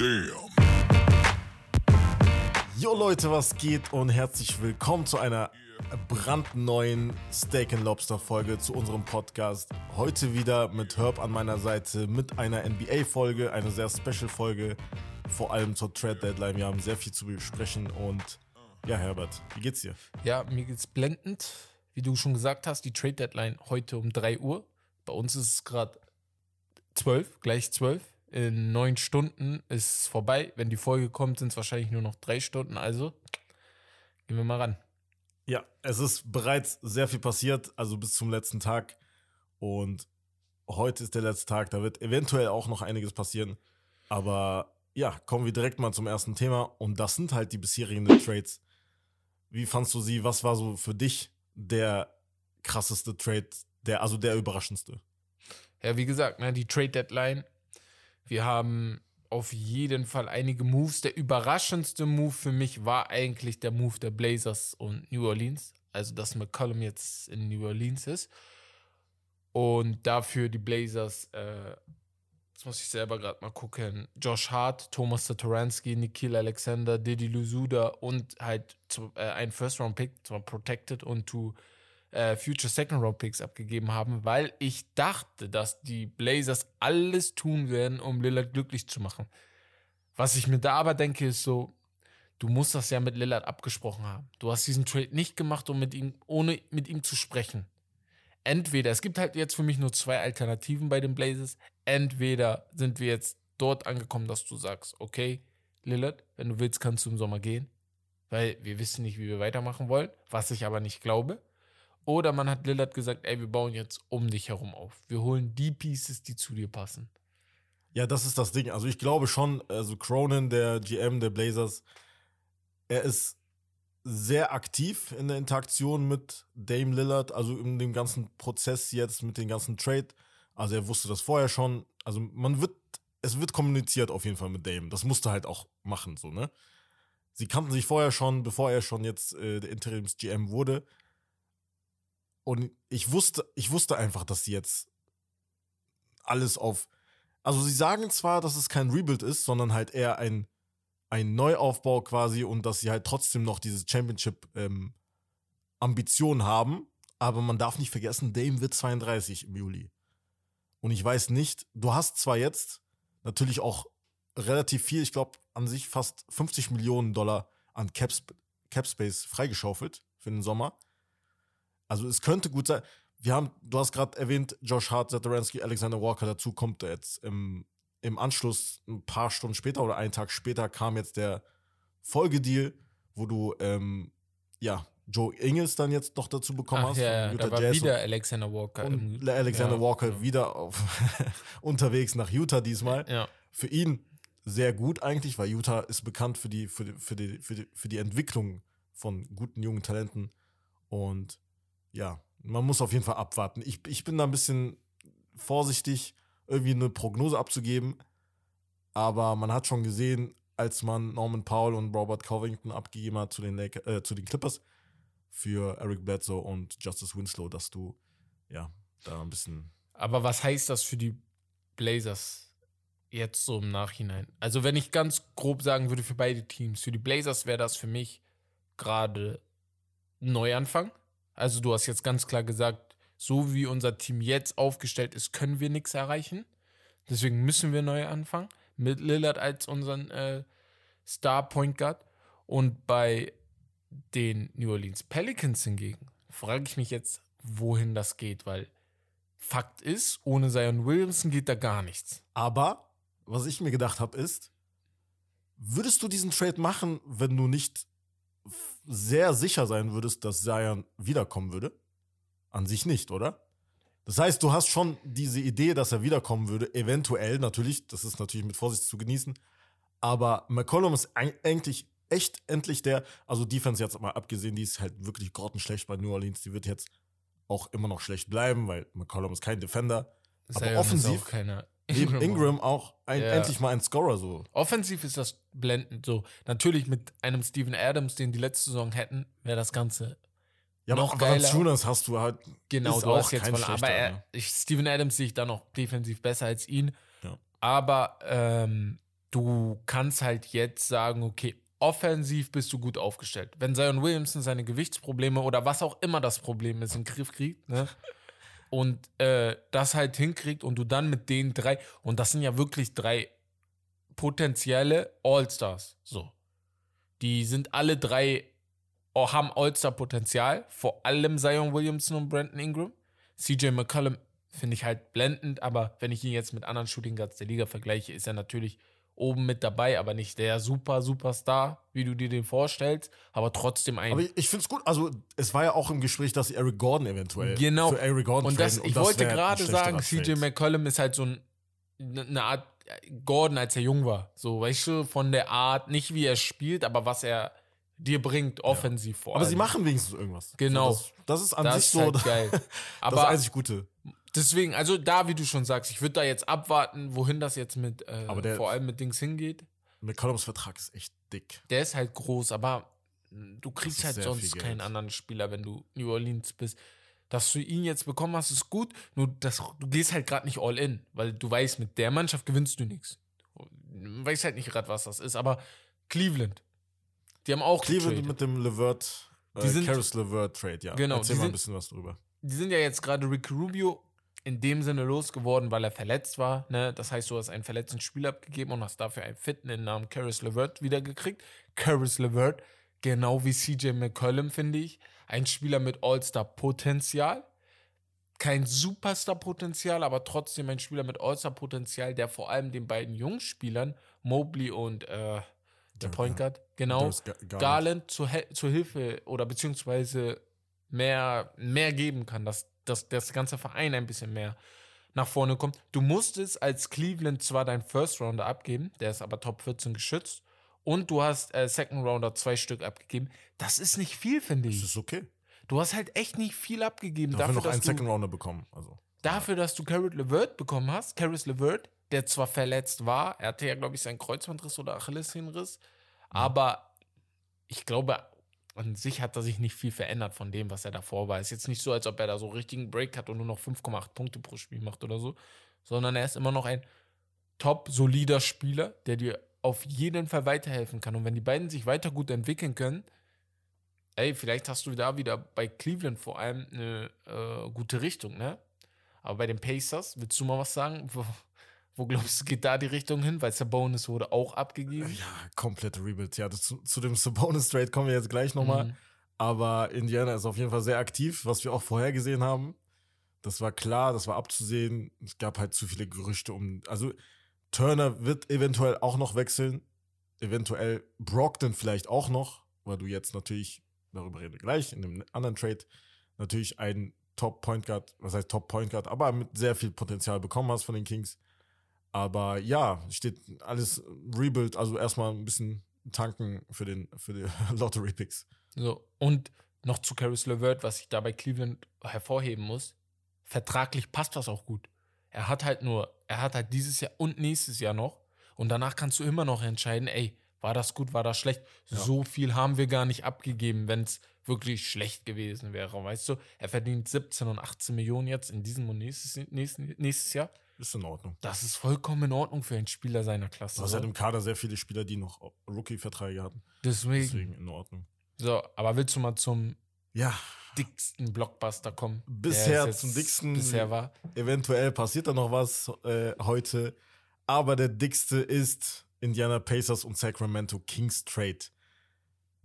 Damn. Jo Leute, was geht und herzlich willkommen zu einer brandneuen Steak and Lobster Folge zu unserem Podcast. Heute wieder mit Herb an meiner Seite mit einer NBA Folge, eine sehr Special Folge, vor allem zur Trade Deadline. Wir haben sehr viel zu besprechen und ja, Herbert, wie geht's dir? Ja, mir geht's blendend. Wie du schon gesagt hast, die Trade Deadline heute um 3 Uhr. Bei uns ist es gerade 12, gleich 12. In neun Stunden ist es vorbei. Wenn die Folge kommt, sind es wahrscheinlich nur noch drei Stunden. Also gehen wir mal ran. Ja, es ist bereits sehr viel passiert, also bis zum letzten Tag. Und heute ist der letzte Tag, da wird eventuell auch noch einiges passieren. Aber ja, kommen wir direkt mal zum ersten Thema. Und das sind halt die bisherigen Trades. Wie fandst du sie? Was war so für dich der krasseste Trade, der, also der überraschendste? Ja, wie gesagt, ne, die Trade Deadline. Wir haben auf jeden Fall einige Moves. Der überraschendste Move für mich war eigentlich der Move der Blazers und New Orleans. Also, dass McCollum jetzt in New Orleans ist. Und dafür die Blazers, äh, jetzt muss ich selber gerade mal gucken, Josh Hart, Thomas Satoransky, Nikhil Alexander, Didi Lusuda und halt äh, ein First-Round-Pick, zwar Protected und to äh, Future Second Round Picks abgegeben haben, weil ich dachte, dass die Blazers alles tun werden, um Lillard glücklich zu machen. Was ich mir da aber denke, ist so, du musst das ja mit Lillard abgesprochen haben. Du hast diesen Trade nicht gemacht, um mit ihm, ohne mit ihm zu sprechen. Entweder, es gibt halt jetzt für mich nur zwei Alternativen bei den Blazers. Entweder sind wir jetzt dort angekommen, dass du sagst, okay, Lillard, wenn du willst, kannst du im Sommer gehen. Weil wir wissen nicht, wie wir weitermachen wollen, was ich aber nicht glaube. Oder man hat Lillard gesagt, ey, wir bauen jetzt um dich herum auf. Wir holen die Pieces, die zu dir passen. Ja, das ist das Ding. Also ich glaube schon, also Cronin, der GM der Blazers, er ist sehr aktiv in der Interaktion mit Dame Lillard, also in dem ganzen Prozess jetzt mit dem ganzen Trade. Also er wusste das vorher schon. Also man wird, es wird kommuniziert auf jeden Fall mit Dame. Das musste halt auch machen, so, ne? Sie kannten sich vorher schon, bevor er schon jetzt äh, der Interims-GM wurde. Und ich wusste, ich wusste einfach, dass sie jetzt alles auf. Also sie sagen zwar, dass es kein Rebuild ist, sondern halt eher ein, ein Neuaufbau quasi und dass sie halt trotzdem noch diese Championship-Ambition ähm, haben. Aber man darf nicht vergessen, Dame wird 32 im Juli. Und ich weiß nicht, du hast zwar jetzt natürlich auch relativ viel, ich glaube an sich fast 50 Millionen Dollar an Cap, Cap Space freigeschaufelt für den Sommer. Also es könnte gut sein. Wir haben, du hast gerade erwähnt, Josh Hart, Zataransky, Alexander Walker, dazu kommt jetzt im, im Anschluss, ein paar Stunden später oder einen Tag später, kam jetzt der Folgedeal, wo du, ähm, ja, Joe Ingles dann jetzt noch dazu bekommen Ach, hast. Ja, da war Jazz wieder Alexander Walker. Und Alexander ja, Walker ja. wieder auf, unterwegs nach Utah diesmal. Ja. Für ihn sehr gut eigentlich, weil Utah ist bekannt für die, für die, für die, für die, für die Entwicklung von guten jungen Talenten. Und ja, man muss auf jeden Fall abwarten. Ich, ich bin da ein bisschen vorsichtig, irgendwie eine Prognose abzugeben. Aber man hat schon gesehen, als man Norman Powell und Robert Covington abgegeben hat zu den, Lake, äh, zu den Clippers für Eric Bledsoe und Justice Winslow, dass du ja da ein bisschen. Aber was heißt das für die Blazers jetzt so im Nachhinein? Also, wenn ich ganz grob sagen würde für beide Teams, für die Blazers wäre das für mich gerade ein Neuanfang. Also du hast jetzt ganz klar gesagt, so wie unser Team jetzt aufgestellt ist, können wir nichts erreichen. Deswegen müssen wir neu anfangen. Mit Lillard als unseren äh, Star Point Guard. Und bei den New Orleans Pelicans hingegen frage ich mich jetzt, wohin das geht, weil Fakt ist, ohne Zion Williamson geht da gar nichts. Aber was ich mir gedacht habe, ist, würdest du diesen Trade machen, wenn du nicht sehr sicher sein würdest, dass Zion wiederkommen würde? An sich nicht, oder? Das heißt, du hast schon diese Idee, dass er wiederkommen würde, eventuell natürlich, das ist natürlich mit Vorsicht zu genießen, aber McCollum ist eigentlich echt endlich der, also Defense jetzt mal abgesehen, die ist halt wirklich grottenschlecht bei New Orleans, die wird jetzt auch immer noch schlecht bleiben, weil McCollum ist kein Defender. aber Zion offensiv auch keiner. Ingram, Ingram auch ein, ja. endlich mal ein Scorer so. Offensiv ist das blendend so. Natürlich mit einem Steven Adams, den die letzte Saison hätten, wäre das Ganze ja, noch aber geiler. Jonas hast du halt genau, du hast jetzt voll, aber er, ich, Steven Adams sehe ich da noch defensiv besser als ihn. Ja. Aber ähm, du kannst halt jetzt sagen, okay, offensiv bist du gut aufgestellt. Wenn Zion Williamson seine Gewichtsprobleme oder was auch immer das Problem ist, in den Griff kriegt, ne? Und äh, das halt hinkriegt und du dann mit den drei, und das sind ja wirklich drei potenzielle All-Stars, so. Die sind alle drei, oh, haben All-Star-Potenzial, vor allem Zion Williamson und Brandon Ingram. CJ McCollum finde ich halt blendend, aber wenn ich ihn jetzt mit anderen Shooting Guards der Liga vergleiche, ist er natürlich oben mit dabei, aber nicht der super Superstar, wie du dir den vorstellst, aber trotzdem ein. Aber ich, ich finde es gut. Also, es war ja auch im Gespräch, dass sie Eric Gordon eventuell genau. für Eric Gordon und das, traden, ich das wollte gerade sagen, CJ. McCollum ist halt so ein, eine Art Gordon, als er jung war. So, weißt du, von der Art, nicht wie er spielt, aber was er dir bringt, offensiv vor Aber sie machen wenigstens irgendwas. Genau. So, das, das ist an das sich ist so halt das, geil. das Aber einzig Gute. Deswegen, also da, wie du schon sagst, ich würde da jetzt abwarten, wohin das jetzt mit, äh, Aber der- vor allem mit Dings hingeht. McCollums Vertrag ist echt dick. Der ist halt groß, aber du kriegst halt sonst keinen anderen Spieler, wenn du New Orleans bist. Dass du ihn jetzt bekommen hast, ist gut. Nur das, du gehst halt gerade nicht all in, weil du weißt, mit der Mannschaft gewinnst du nichts. Du weißt halt nicht gerade, was das ist. Aber Cleveland, die haben auch Cleveland getradet. mit dem Levert, Die äh, sind- Caris Levert Trade, ja. Genau, Erzähl die mal ein sind- bisschen was drüber. die sind ja jetzt gerade Rick Rubio in dem Sinne losgeworden, weil er verletzt war. Ne? Das heißt, du hast einen verletzten Spieler abgegeben und hast dafür einen fitten den Namen Caris LeVert wiedergekriegt. Caris LeVert, genau wie CJ McCollum, finde ich. Ein Spieler mit All-Star-Potenzial. Kein Superstar-Potenzial, aber trotzdem ein Spieler mit All-Star-Potenzial, der vor allem den beiden Jungspielern, Mobley und äh, der Point Guard, genau, Garland. Zur, zur Hilfe oder beziehungsweise mehr, mehr geben kann, dass, dass das ganze Verein ein bisschen mehr nach vorne kommt. Du musstest als Cleveland zwar deinen First Rounder abgeben, der ist aber Top 14 geschützt, und du hast äh, Second Rounder zwei Stück abgegeben. Das ist nicht viel, finde Das ich. ist okay. Du hast halt echt nicht viel abgegeben Dafür dafür, noch dass einen du, Second Rounder bekommen. Also. dafür, dass du Carrot LeVert bekommen hast. Caris LeVert, der zwar verletzt war, er hatte ja, glaube ich, seinen Kreuzbandriss oder Achillessehnenriss, aber ich glaube, an sich hat er sich nicht viel verändert von dem, was er davor war. Ist jetzt nicht so, als ob er da so richtigen Break hat und nur noch 5,8 Punkte pro Spiel macht oder so, sondern er ist immer noch ein top solider Spieler, der dir auf jeden Fall weiterhelfen kann. Und wenn die beiden sich weiter gut entwickeln können, ey, vielleicht hast du da wieder bei Cleveland vor allem eine äh, gute Richtung, ne? Aber bei den Pacers, willst du mal was sagen? Wo, glaubst du, geht da die Richtung hin? Weil Sabonis wurde auch abgegeben. Ja, komplette Rebuild. Ja, das, zu, zu dem Sabonis Trade kommen wir jetzt gleich nochmal. Mhm. Aber Indiana ist auf jeden Fall sehr aktiv, was wir auch vorher gesehen haben. Das war klar, das war abzusehen. Es gab halt zu viele Gerüchte um. Also Turner wird eventuell auch noch wechseln. Eventuell Brockton vielleicht auch noch, weil du jetzt natürlich, darüber reden wir gleich, in dem anderen Trade, natürlich einen Top Point Guard, was heißt Top Point Guard, aber mit sehr viel Potenzial bekommen hast von den Kings. Aber ja, steht alles Rebuild, also erstmal ein bisschen tanken für den für die Lottery Picks. So, und noch zu Caris LeVert, was ich da bei Cleveland hervorheben muss. Vertraglich passt das auch gut. Er hat halt nur, er hat halt dieses Jahr und nächstes Jahr noch. Und danach kannst du immer noch entscheiden, ey, war das gut, war das schlecht? Ja. So viel haben wir gar nicht abgegeben, wenn es wirklich schlecht gewesen wäre. Weißt du, er verdient 17 und 18 Millionen jetzt in diesem und nächstes, nächstes, nächstes Jahr. Ist in Ordnung. Das ist vollkommen in Ordnung für einen Spieler seiner Klasse. Du hast halt im Kader sehr viele Spieler, die noch Rookie-Verträge hatten. Deswegen. Deswegen in Ordnung. So, aber willst du mal zum Ja, dicksten Blockbuster kommen? Bisher zum dicksten- Bisher war. eventuell passiert da noch was äh, heute. Aber der dickste ist Indiana Pacers und Sacramento Kings Trade.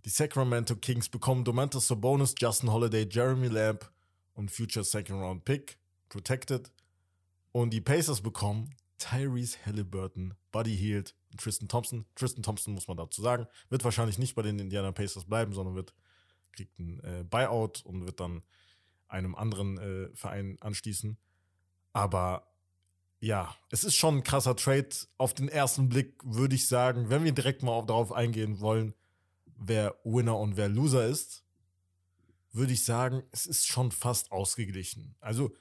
Die Sacramento Kings bekommen Domantas Sabonis, Justin Holiday, Jeremy Lamb und Future Second Round Pick, protected. Und die Pacers bekommen Tyrese Halliburton, Buddy Hield Tristan Thompson. Tristan Thompson, muss man dazu sagen, wird wahrscheinlich nicht bei den Indiana Pacers bleiben, sondern wird kriegt ein äh, Buyout und wird dann einem anderen äh, Verein anschließen. Aber ja, es ist schon ein krasser Trade. Auf den ersten Blick würde ich sagen, wenn wir direkt mal auf, darauf eingehen wollen, wer Winner und wer Loser ist, würde ich sagen, es ist schon fast ausgeglichen. Also,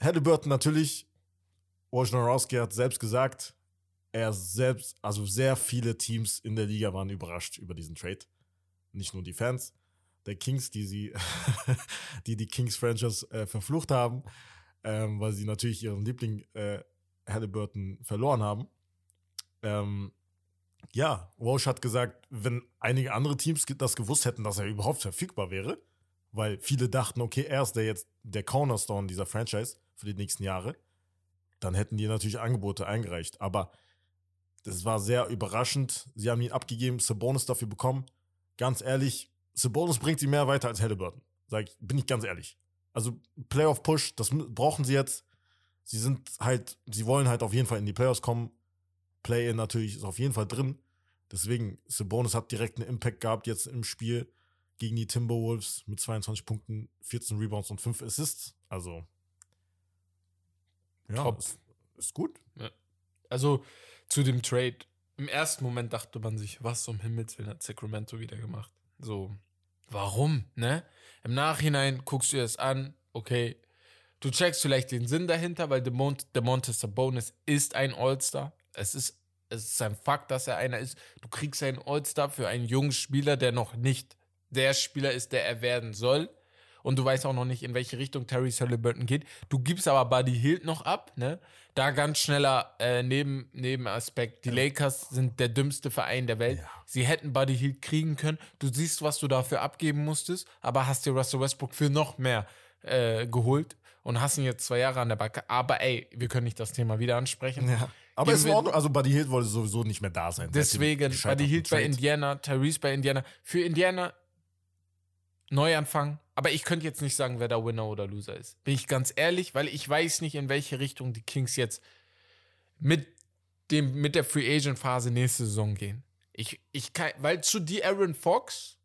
Halliburton natürlich, Wojnarowski hat selbst gesagt, er selbst, also sehr viele Teams in der Liga waren überrascht über diesen Trade. Nicht nur die Fans der Kings, die sie, die die Kings-Franchise äh, verflucht haben, ähm, weil sie natürlich ihren Liebling äh, Halliburton verloren haben. ähm, ja, Walsh hat gesagt, wenn einige andere Teams das gewusst hätten, dass er überhaupt verfügbar wäre, weil viele dachten, okay, er ist der jetzt der Cornerstone dieser Franchise für die nächsten Jahre, dann hätten die natürlich Angebote eingereicht. Aber das war sehr überraschend. Sie haben ihn abgegeben, Sabonis dafür bekommen. Ganz ehrlich, Sabonis bringt sie mehr weiter als Halliburton. Sag ich, bin ich ganz ehrlich. Also Playoff Push, das brauchen sie jetzt. Sie sind halt, sie wollen halt auf jeden Fall in die Playoffs kommen. Play-in natürlich ist auf jeden Fall drin. Deswegen, Sabonis hat direkt einen Impact gehabt jetzt im Spiel gegen die Timberwolves mit 22 Punkten, 14 Rebounds und 5 Assists. Also, ja, Top. Ist, ist gut. Ja. Also, zu dem Trade. Im ersten Moment dachte man sich, was um Himmels Willen hat Sacramento wieder gemacht? So, warum, ne? Im Nachhinein guckst du es an, okay, du checkst vielleicht den Sinn dahinter, weil DeMont DeMontis Sabonis ist ein All-Star. Es ist, es ist ein Fakt, dass er einer ist. Du kriegst einen All-Star für einen jungen Spieler, der noch nicht der Spieler ist, der er werden soll. Und du weißt auch noch nicht, in welche Richtung Terry Halliburton geht. Du gibst aber Buddy Hield noch ab, ne? Da ganz schneller äh, Neben, Nebenaspekt. Die. Lakers sind der dümmste Verein der Welt. Ja. Sie hätten Buddy Hield kriegen können. Du siehst, was du dafür abgeben musstest, aber hast dir Russell Westbrook für noch mehr äh, geholt und hast ihn jetzt zwei Jahre an der Backe. Aber ey, wir können nicht das Thema wieder ansprechen. Ja. Aber es war also Buddy Hield wollte sowieso nicht mehr da sein. Deswegen, Buddy Hield bei Indiana, Tyrese bei Indiana. Für Indiana Neuanfang. Aber ich könnte jetzt nicht sagen, wer da Winner oder Loser ist. Bin ich ganz ehrlich, weil ich weiß nicht, in welche Richtung die Kings jetzt mit, dem, mit der Free Agent Phase nächste Saison gehen. Ich, ich kann, weil zu die Aaron Fox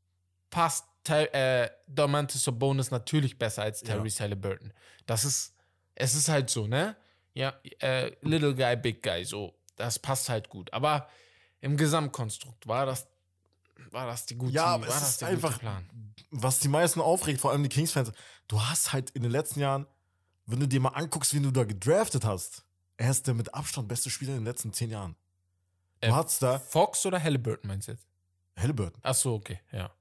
passt äh, Domantas Bonus natürlich besser als Terry ja. Halliburton. Das ist, es ist halt so, ne? Ja, äh, Little Guy, Big Guy, so. Das passt halt gut. Aber im Gesamtkonstrukt war das war das die gute, ja, war es ist einfach, Plan. was die meisten aufregt, vor allem die Kings-Fans, du hast halt in den letzten Jahren, wenn du dir mal anguckst, wen du da gedraftet hast, er ist der mit Abstand beste Spieler in den letzten zehn Jahren. Du äh, hast da. Fox oder Halliburton meinst du jetzt? Halliburton. Ach so, okay, ja.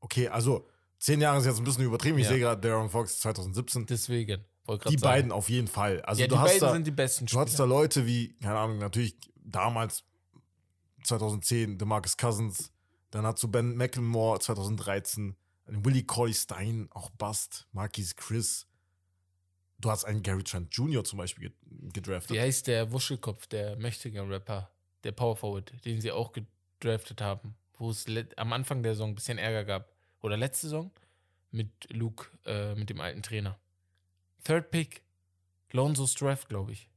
Okay, also zehn Jahre ist jetzt ein bisschen übertrieben. Ich ja. sehe gerade Darren Fox 2017. Deswegen. Die sagen. beiden auf jeden Fall. Also ja, du die hast beiden da, sind die besten Spieler. Du hast da Leute wie, keine Ahnung, natürlich damals 2010 DeMarcus Cousins, dann hast du Ben McLemore 2013, Willie Corley Stein, auch Bust, Marquis Chris. Du hast einen Gary Trent Jr. zum Beispiel gedraftet. Wie heißt der Wuschelkopf, der mächtige Rapper, der Power Forward, den sie auch gedraftet haben, wo es am Anfang der Saison ein bisschen Ärger gab. Oder letzte Saison mit Luke, äh, mit dem alten Trainer. Third Pick, Lonzo's Draft, glaube ich.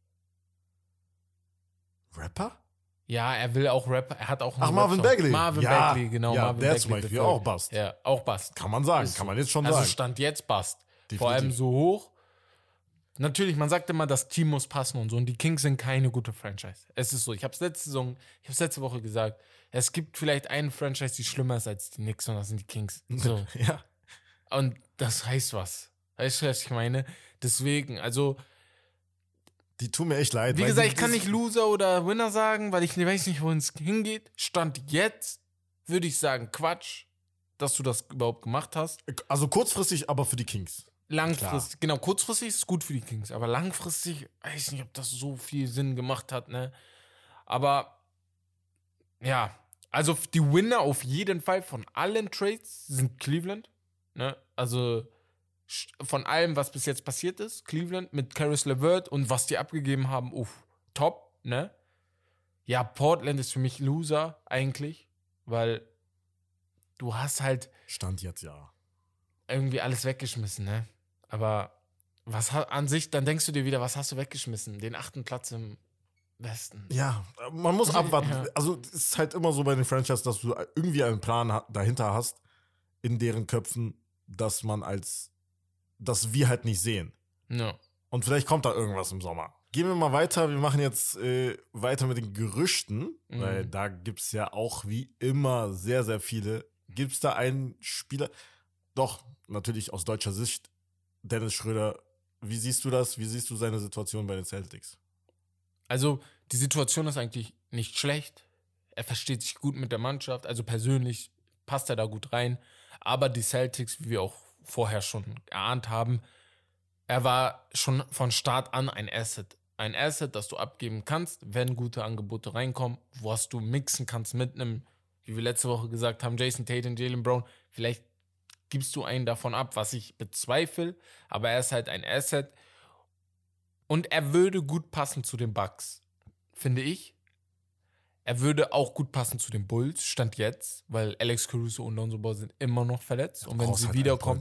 Rapper? Ja, er will auch Rap. Er hat auch Ach, Marvin Bagley. Marvin ja, Bagley, genau. Ja, Marvin der Bagley zum Beispiel auch Bast. Ja, auch Bast. Kann man sagen, kann man jetzt schon also sagen. Also Stand jetzt Bast. Definitiv. Vor allem so hoch. Natürlich, man sagt immer, das Team muss passen und so. Und die Kings sind keine gute Franchise. Es ist so. Ich habe es letzte Saison, ich habe letzte Woche gesagt. Es gibt vielleicht eine Franchise, die schlimmer ist als die Knicks und das sind die Kings. So. ja. Und das heißt was. Weißt du, was ich meine? Deswegen, also die tun mir echt leid. Wie gesagt, ich kann nicht Loser oder Winner sagen, weil ich weiß nicht, wohin es hingeht. Stand jetzt würde ich sagen, Quatsch, dass du das überhaupt gemacht hast. Also kurzfristig, aber für die Kings. Langfristig, genau, kurzfristig ist es gut für die Kings, aber langfristig weiß ich nicht, ob das so viel Sinn gemacht hat, ne? Aber ja, also die Winner auf jeden Fall von allen Trades sind Cleveland, ne? Also von allem, was bis jetzt passiert ist, Cleveland mit Caris LeVert und was die abgegeben haben, uff, top, ne? Ja, Portland ist für mich Loser eigentlich, weil du hast halt. Stand jetzt ja. Irgendwie alles weggeschmissen, ne? Aber was an sich, dann denkst du dir wieder, was hast du weggeschmissen? Den achten Platz im Westen. Ja, man muss abwarten. Ja. Also, es ist halt immer so bei den Franchises, dass du irgendwie einen Plan dahinter hast, in deren Köpfen, dass man als das wir halt nicht sehen. Ja. Und vielleicht kommt da irgendwas im Sommer. Gehen wir mal weiter. Wir machen jetzt äh, weiter mit den Gerüchten, mhm. weil da gibt es ja auch wie immer sehr, sehr viele. Gibt es da einen Spieler? Doch, natürlich aus deutscher Sicht, Dennis Schröder. Wie siehst du das? Wie siehst du seine Situation bei den Celtics? Also, die Situation ist eigentlich nicht schlecht. Er versteht sich gut mit der Mannschaft. Also persönlich passt er da gut rein. Aber die Celtics, wie wir auch vorher schon erahnt haben, er war schon von Start an ein Asset. ein Asset, das du abgeben kannst, wenn gute Angebote reinkommen, was du mixen kannst mit einem, wie wir letzte Woche gesagt haben, Jason Tate und Jalen Brown. Vielleicht gibst du einen davon ab, was ich bezweifle, aber er ist halt ein Asset. Und er würde gut passen zu den Bucks, finde ich. Er würde auch gut passen zu den Bulls, stand jetzt, weil Alex Caruso und Lonzo Ball sind immer noch verletzt. und wenn sie halt wiederkommen,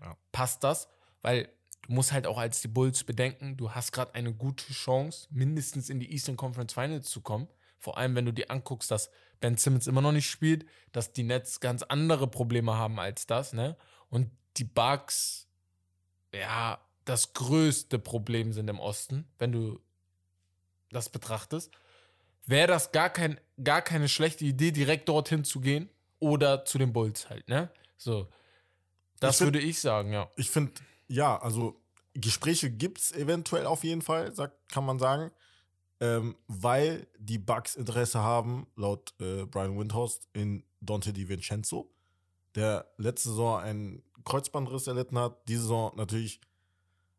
Ja. passt das, weil du musst halt auch als die Bulls bedenken, du hast gerade eine gute Chance, mindestens in die Eastern Conference Finals zu kommen. Vor allem, wenn du dir anguckst, dass Ben Simmons immer noch nicht spielt, dass die Nets ganz andere Probleme haben als das, ne? Und die Bucks, ja, das größte Problem sind im Osten, wenn du das betrachtest. Wäre das gar, kein, gar keine schlechte Idee, direkt dorthin zu gehen oder zu den Bulls halt, ne? So. Das Ich find- würde ich sagen, ja. Ich finde, ja, also Gespräche gibt es eventuell auf jeden Fall, sagt, kann man sagen. Ähm, weil die Bucks Interesse haben, laut äh, Brian Windhorst, in Dante DiVincenzo, der letzte Saison einen Kreuzbandriss erlitten hat, diese Saison natürlich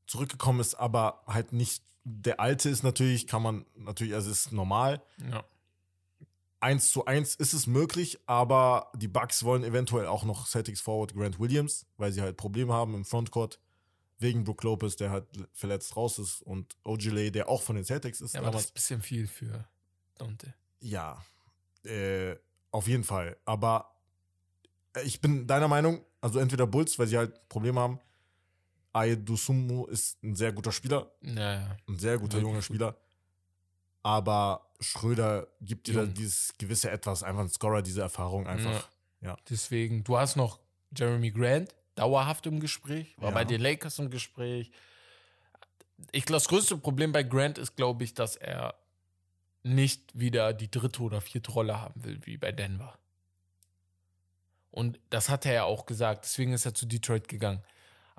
zurückgekommen ist, aber halt nicht der alte ist natürlich, kann man natürlich, also ist normal. Ja. Eins zu eins ist es möglich, aber die Bucks wollen eventuell auch noch Celtics Forward Grant Williams, weil sie halt Probleme haben im Frontcourt wegen Brook Lopez, der halt verletzt raus ist und Ojale, der auch von den Celtics ist. Ja, aber das ist ein bisschen viel für Dante. ja, äh, auf jeden Fall. Aber ich bin deiner Meinung, also entweder Bulls, weil sie halt Probleme haben. Aedusumu ist ein sehr guter Spieler, Naja. ein sehr guter junger. Spieler. Aber Schröder gibt dir Jung. dieses gewisse Etwas, einfach ein Scorer, diese Erfahrung einfach. Deswegen, du hast noch Jeremy Grant, dauerhaft im Gespräch, war Ja. bei den Lakers im Gespräch. Ich glaube, das größte Problem bei Grant ist, glaube ich, dass er nicht wieder die dritte oder vierte Rolle haben will, wie bei Denver. Und das hat er ja auch gesagt, deswegen ist er zu Detroit gegangen.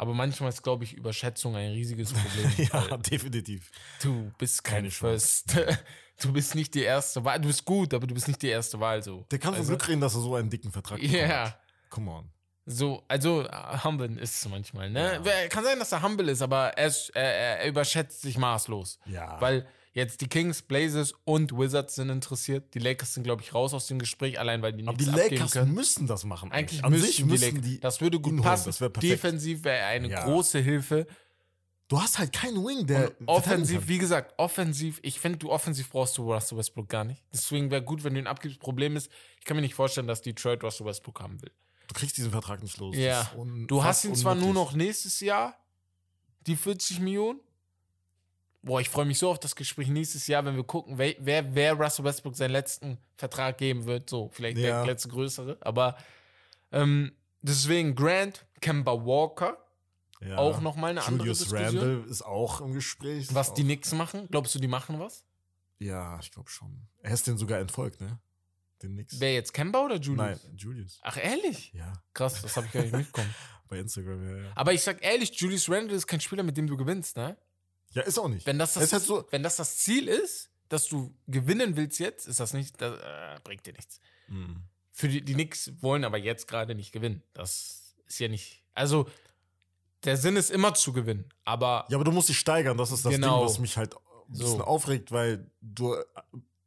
Aber manchmal ist, glaube ich, Überschätzung ein riesiges Problem. ja, definitiv. du bist kein Keine. First. Du bist nicht die erste Wahl. Du bist gut, aber du bist nicht die erste Wahl. So. Der kann Also- Glück reden, dass er so einen dicken Vertrag bekommen Ja. hat. Come on. So, also äh, humble ist es manchmal, ne? Ja. Kann sein, dass er humble ist, aber er, er, er er überschätzt sich maßlos. Ja. Weil jetzt die Kings, Blazers und Wizards sind interessiert. Die Lakers sind, glaube ich, raus aus dem Gespräch, allein weil die Aber nichts die abgeben Lakers können. müssen das machen. Eigentlich müssten sich die müssen Lakers. die. das würde gut passen. das wär. Defensiv wäre eine Ja. große Hilfe. Du hast halt keinen Wing, der. Und offensiv, wie gesagt, offensiv, ich finde, du offensiv brauchst du Russell Westbrook gar nicht. Deswegen wäre gut, wenn du ihn abgibst. Problem ist, ich kann mir nicht vorstellen, dass Detroit Russell Westbrook haben will. Du kriegst diesen Vertrag nicht los. Ja. Du hast ihn zwar nur noch nächstes Jahr, die 40 Millionen. Boah, ich freue mich so auf das Gespräch nächstes Jahr, wenn wir gucken, wer, wer, wer Russell Westbrook seinen letzten Vertrag geben wird. So, vielleicht Ja. der letzte größere. Aber ähm, deswegen Grant, Kemba Walker, Ja. auch nochmal eine andere Julius Diskussion. Randle ist auch im Gespräch. Was die Knicks machen, glaubst du, die machen was? Ja, ich glaube schon. Er ist den sogar entfolgt, ne? Den Nix. Wer jetzt, Kemba oder Julius? Nein, Julius. Ach, ehrlich? Ja, Krass, das habe ich gar nicht mitbekommen. bei Instagram, ja, ja. Aber ich sag ehrlich, Julius Randle ist kein Spieler, mit dem du gewinnst, ne? Ja, ist auch nicht. Wenn das das, ist halt so- wenn das, das Ziel ist, dass du gewinnen willst jetzt, ist das nicht, das äh, bringt dir nichts. Mhm. Für die, die Knicks wollen aber jetzt gerade nicht gewinnen. Das ist ja nicht. Also, der Sinn ist immer zu gewinnen. Aber Ja, aber du musst dich steigern. Das ist das Genau. Ding, was mich halt ein bisschen So. aufregt, weil du äh,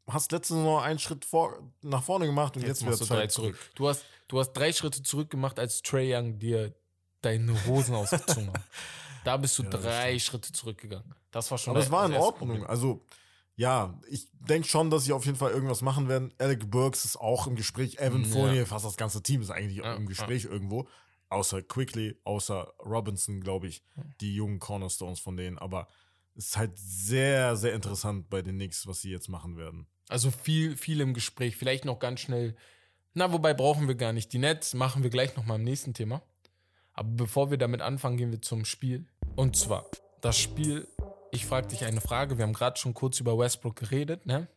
hast letzte Saison einen Schritt vor, nach vorne gemacht und jetzt, jetzt wieder du zwei drei zurück. Du hast, du hast drei Schritte zurück gemacht, als Trey Young dir deine Hosen ausgezogen hat. Da bist du Ja, drei Schritte zurückgegangen. Das war schon Aber es das war in Ordnung. Also, ja, ich denke schon, dass sie auf jeden Fall irgendwas machen werden. Alec Burks ist auch im Gespräch. Evan Ja. Fournier, fast das ganze Team ist eigentlich Ja, im Gespräch irgendwo. Außer Quickly, außer Robinson, glaube ich. Die jungen Cornerstones von denen. Aber es ist halt sehr, sehr interessant bei den Knicks, was sie jetzt machen werden. Also viel, viel im Gespräch. Vielleicht noch ganz schnell. Na, wobei brauchen wir gar nicht. Die Nets machen wir gleich noch mal im nächsten Thema. Aber bevor wir damit anfangen, gehen wir zum Spiel. Und zwar, das Spiel, ich frage dich eine Frage. Wir haben gerade schon kurz über Westbrook geredet, ne?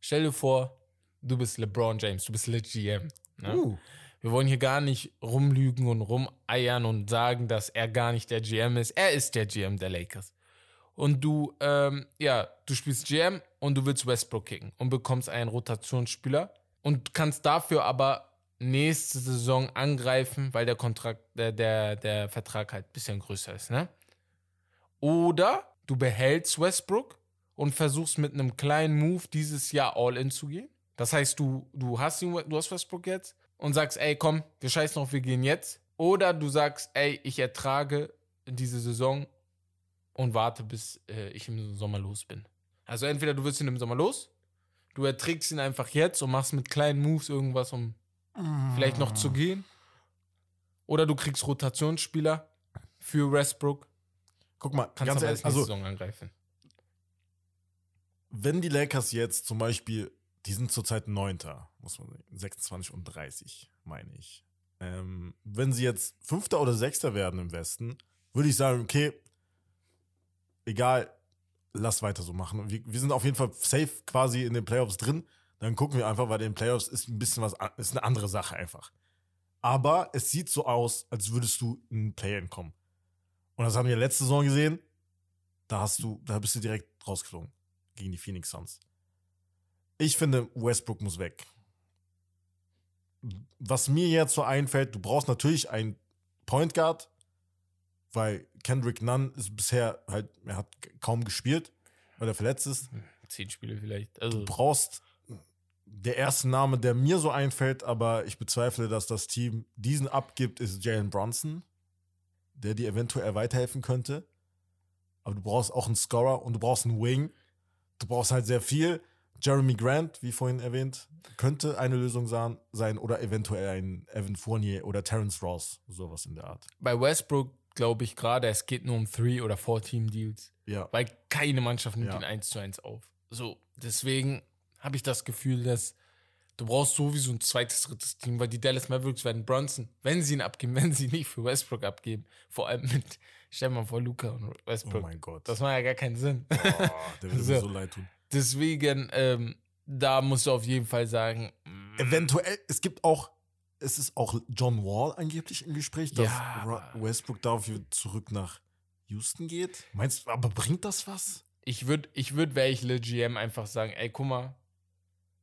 Stell dir vor, du bist LeBron James, du bist Le GM. Ne? Uh. Wir wollen hier gar nicht rumlügen und rumeiern und sagen, dass er gar nicht der GM ist. Er ist der GM der Lakers. Und du, ähm, ja, du spielst GM und du willst Westbrook kicken und bekommst einen Rotationsspieler und kannst dafür aber nächste Saison angreifen, weil der Kontrakt, der, der, der Vertrag halt ein bisschen größer ist, ne? Oder du behältst Westbrook und versuchst mit einem kleinen Move dieses Jahr all in zu gehen. Das heißt, du, du hast ihn, du hast Westbrook jetzt und sagst, ey, komm, wir scheißen drauf, wir gehen jetzt. Oder du sagst, ey, ich ertrage diese Saison und warte, bis äh, ich im Sommer los bin. Also entweder du wirst ihn im Sommer los, du erträgst ihn einfach jetzt und machst mit kleinen Moves irgendwas, um vielleicht noch zu gehen. Oder du kriegst Rotationsspieler für Westbrook, Guck mal, kannst ganz ehrlich, also Saison angreifen. wenn die Lakers jetzt zum Beispiel, die sind zurzeit Neunter, muss man sagen, 26 und 30, meine ich. Ähm, wenn sie jetzt Fünfter oder Sechster werden im Westen, würde ich sagen, okay, egal, lass weiter so machen. Wir, wir sind auf jeden Fall safe quasi in den Playoffs drin. Dann gucken wir einfach, weil in den Playoffs ist ein bisschen was, ist eine andere Sache einfach. Aber es sieht so aus, als würdest du in ein Play-In kommen. Und das haben wir letzte Saison gesehen. Da hast du, da bist du direkt rausgeflogen gegen die Phoenix Suns. Ich finde, Westbrook muss weg. Was mir jetzt so einfällt, du brauchst natürlich einen Point Guard, weil Kendrick Nunn ist bisher halt, er hat kaum gespielt, weil er verletzt ist. Zehn Spiele vielleicht. Also, Du brauchst der erste Name, der mir so einfällt, aber ich bezweifle, dass das Team diesen abgibt, ist Jalen Bronson, der dir eventuell weiterhelfen könnte. Aber du brauchst auch einen Scorer und du brauchst einen Wing. Du brauchst halt sehr viel. Jeremy Grant, wie vorhin erwähnt, könnte eine Lösung sein, oder eventuell ein Evan Fournier oder Terrence Ross, sowas in der Art. bei Westbrook glaube ich gerade, es geht nur um Three- oder Four-Team-Deals. Ja, Weil keine Mannschaft nimmt Ja. ihn eins zu eins auf. So, deswegen habe ich das Gefühl, dass du brauchst sowieso ein zweites, drittes Team, weil die Dallas Mavericks werden Bronson, wenn sie ihn abgeben, wenn sie nicht für Westbrook abgeben, vor allem mit, stell mal vor, Luca und oh Westbrook. mein Gott. das macht ja gar keinen Sinn. oh, der würde So. mir so leid tun. Deswegen, ähm, da musst du auf jeden Fall sagen, mm, Eventuell, es gibt auch, es ist auch John Wall angeblich im Gespräch, dass Ja, Westbrook dafür zurück nach Houston geht. Meinst du, aber bringt das was? ich würde, ich würd, wäre ich Le GM, einfach sagen, ey, guck mal,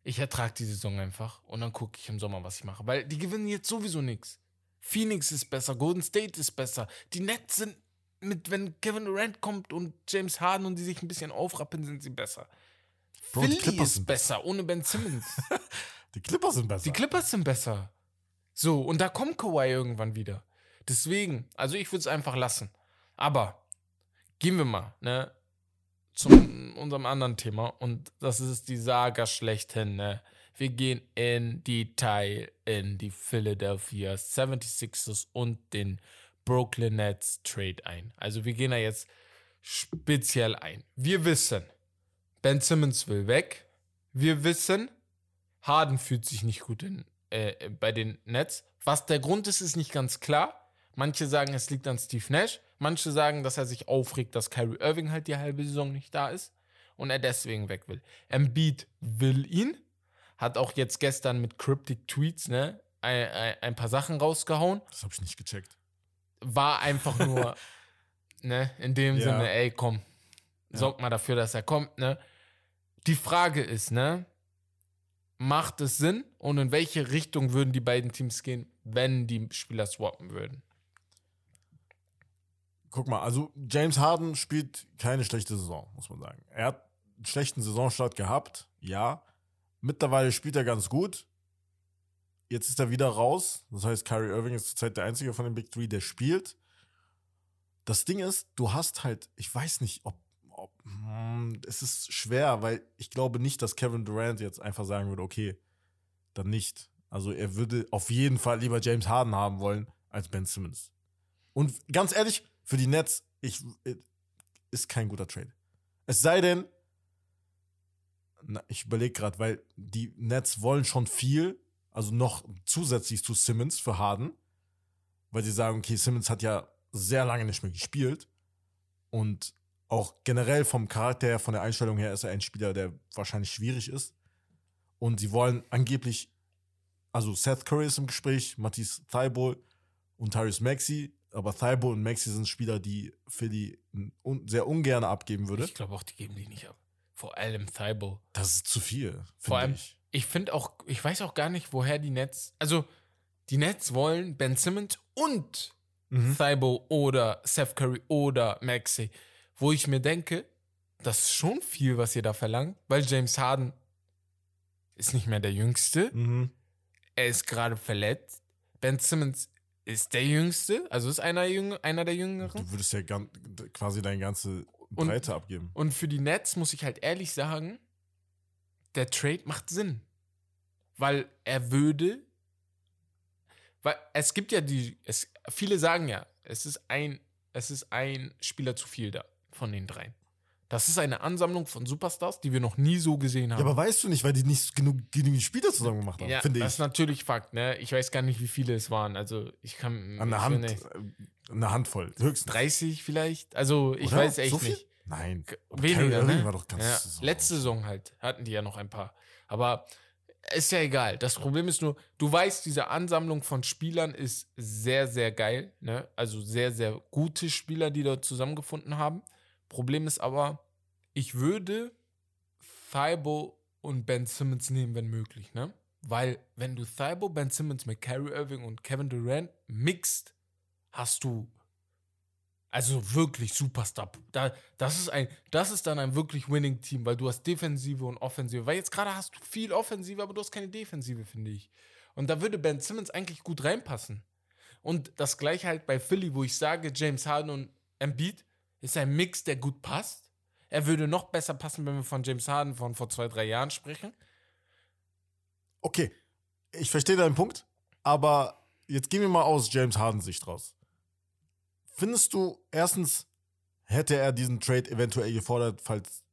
ich ertrage die Saison einfach und dann gucke ich im Sommer, was ich mache. Weil die gewinnen jetzt sowieso nichts. Phoenix ist besser, Golden State ist besser. Die Nets sind mit, wenn Kevin Durant kommt und James Harden und die sich ein bisschen aufrappen, sind sie besser. Bro, die Philly Clippers ist sind besser, ohne Ben Simmons. Die Clippers sind besser. Die Clippers sind besser. So, und da kommt Kawhi irgendwann wieder. Deswegen, also ich würde es einfach lassen. Aber gehen wir mal, ne, zu unserem anderen Thema. Und das ist die Saga schlechthin, ne. Wir gehen in Detail in die Philadelphia 76ers und den Brooklyn Nets Trade ein. Also wir gehen da jetzt speziell ein. Wir wissen, Ben Simmons will weg. Wir wissen, Harden fühlt sich nicht gut in, äh, bei den Nets. Was der Grund ist, ist nicht ganz klar. Manche sagen, es liegt an Steve Nash. Manche sagen, dass er sich aufregt, dass Kyrie Irving halt die halbe Saison nicht da ist und er deswegen weg will. Embiid will ihn, hat auch jetzt gestern mit Cryptic Tweets ne, ein, ein, ein paar Sachen rausgehauen. das habe ich nicht gecheckt. War einfach nur, ne, in dem Ja. Sinne, ey, komm, sorg mal dafür, dass er kommt, ne. Die Frage ist, ne, macht es Sinn und in welche Richtung würden die beiden Teams gehen, wenn die Spieler swappen würden? Guck mal, also James Harden spielt keine schlechte Saison, muss man sagen. Er hat einen schlechten Saisonstart gehabt, ja. Mittlerweile spielt er ganz gut. Jetzt ist er wieder raus. Das heißt, Kyrie Irving ist zurzeit der einzige von den Big Three, der spielt. Das Ding ist, du hast halt, ich weiß nicht, ob, ob hm, es ist schwer, weil ich glaube nicht, dass Kevin Durant jetzt einfach sagen würde, okay, dann nicht. Also er würde auf jeden Fall lieber James Harden haben wollen als Ben Simmons. Und ganz ehrlich, für die Nets, ich, äh, ist kein guter Trade. Es sei denn, na, ich überlege gerade, weil die Nets wollen schon viel, also noch zusätzlich zu Simmons für Harden, weil sie sagen, okay, Simmons hat ja sehr lange nicht mehr gespielt und auch generell vom Charakter her, von der Einstellung her ist er ein Spieler, der wahrscheinlich schwierig ist. Und sie wollen angeblich, also Seth Curry ist im Gespräch, Matisse Thibault und Tyrese Maxey, aber Thibault und Maxey sind Spieler, die Philly un sehr ungern abgeben würde. Ich glaube auch, die geben die nicht ab. Vor allem Thibault. Das ist zu viel. Vor allem, ich. ich finde auch, ich weiß auch gar nicht, woher die Nets, also die Nets wollen Ben Simmons und Mhm. Thibault oder Seth Curry oder Maxey, wo ich mir denke, das ist schon viel, was ihr da verlangt, weil James Harden ist nicht mehr der Jüngste. Mhm. Er ist gerade verletzt. Ben Simmons ist der Jüngste, also ist einer, Jüng einer der Jüngeren. Du würdest ja gan- quasi deine ganze Und- Breite abgeben. Und für die Nets muss ich halt ehrlich sagen, der Trade macht Sinn. Weil er würde. Weil es gibt ja die. Es, viele sagen ja, es ist ein, es ist ein Spieler zu viel da von den dreien. Das ist eine Ansammlung von Superstars, die wir noch nie so gesehen haben. Ja, aber weißt du nicht, weil die nicht genug, genug Spieler zusammen gemacht haben, Ja, finde das ich. ist natürlich Fakt, ne? Ich weiß gar nicht, wie viele es waren. Also ich kann. An der Hand, nicht- eine Handvoll, höchstens. 30 vielleicht. Also ich Oder? weiß echt so nicht. Nein. Weniger, ne? war doch ganz ja, Saison. letzte Saison halt hatten die ja noch ein paar. Aber ist ja egal. Das Problem ist nur, du weißt, diese Ansammlung von Spielern ist sehr, sehr geil. Ne? Also sehr, sehr gute Spieler, die dort zusammengefunden haben. Problem ist aber, ich würde Thibault und Ben Simmons nehmen, wenn möglich. Ne? Weil, wenn du Thibault, Ben Simmons mit Kyrie Irving und Kevin Durant mixt, hast du also wirklich Superstar. Da, das, ist ein, das ist dann ein wirklich Winning-Team, weil du hast Defensive und Offensive. Weil jetzt gerade hast du viel Offensive, aber du hast keine Defensive, finde ich. Und da würde Ben Simmons eigentlich gut reinpassen. Und das gleiche halt bei Philly, wo ich sage, James Harden und Embiid ist ein Mix, der gut passt. Er würde noch besser passen, wenn wir von James Harden von vor zwei, drei Jahren sprechen. Okay, ich verstehe deinen Punkt, aber jetzt gehen wir mal aus James Hardens Sicht raus. Findest du, erstens, hätte er diesen Trade eventuell gefordert, falls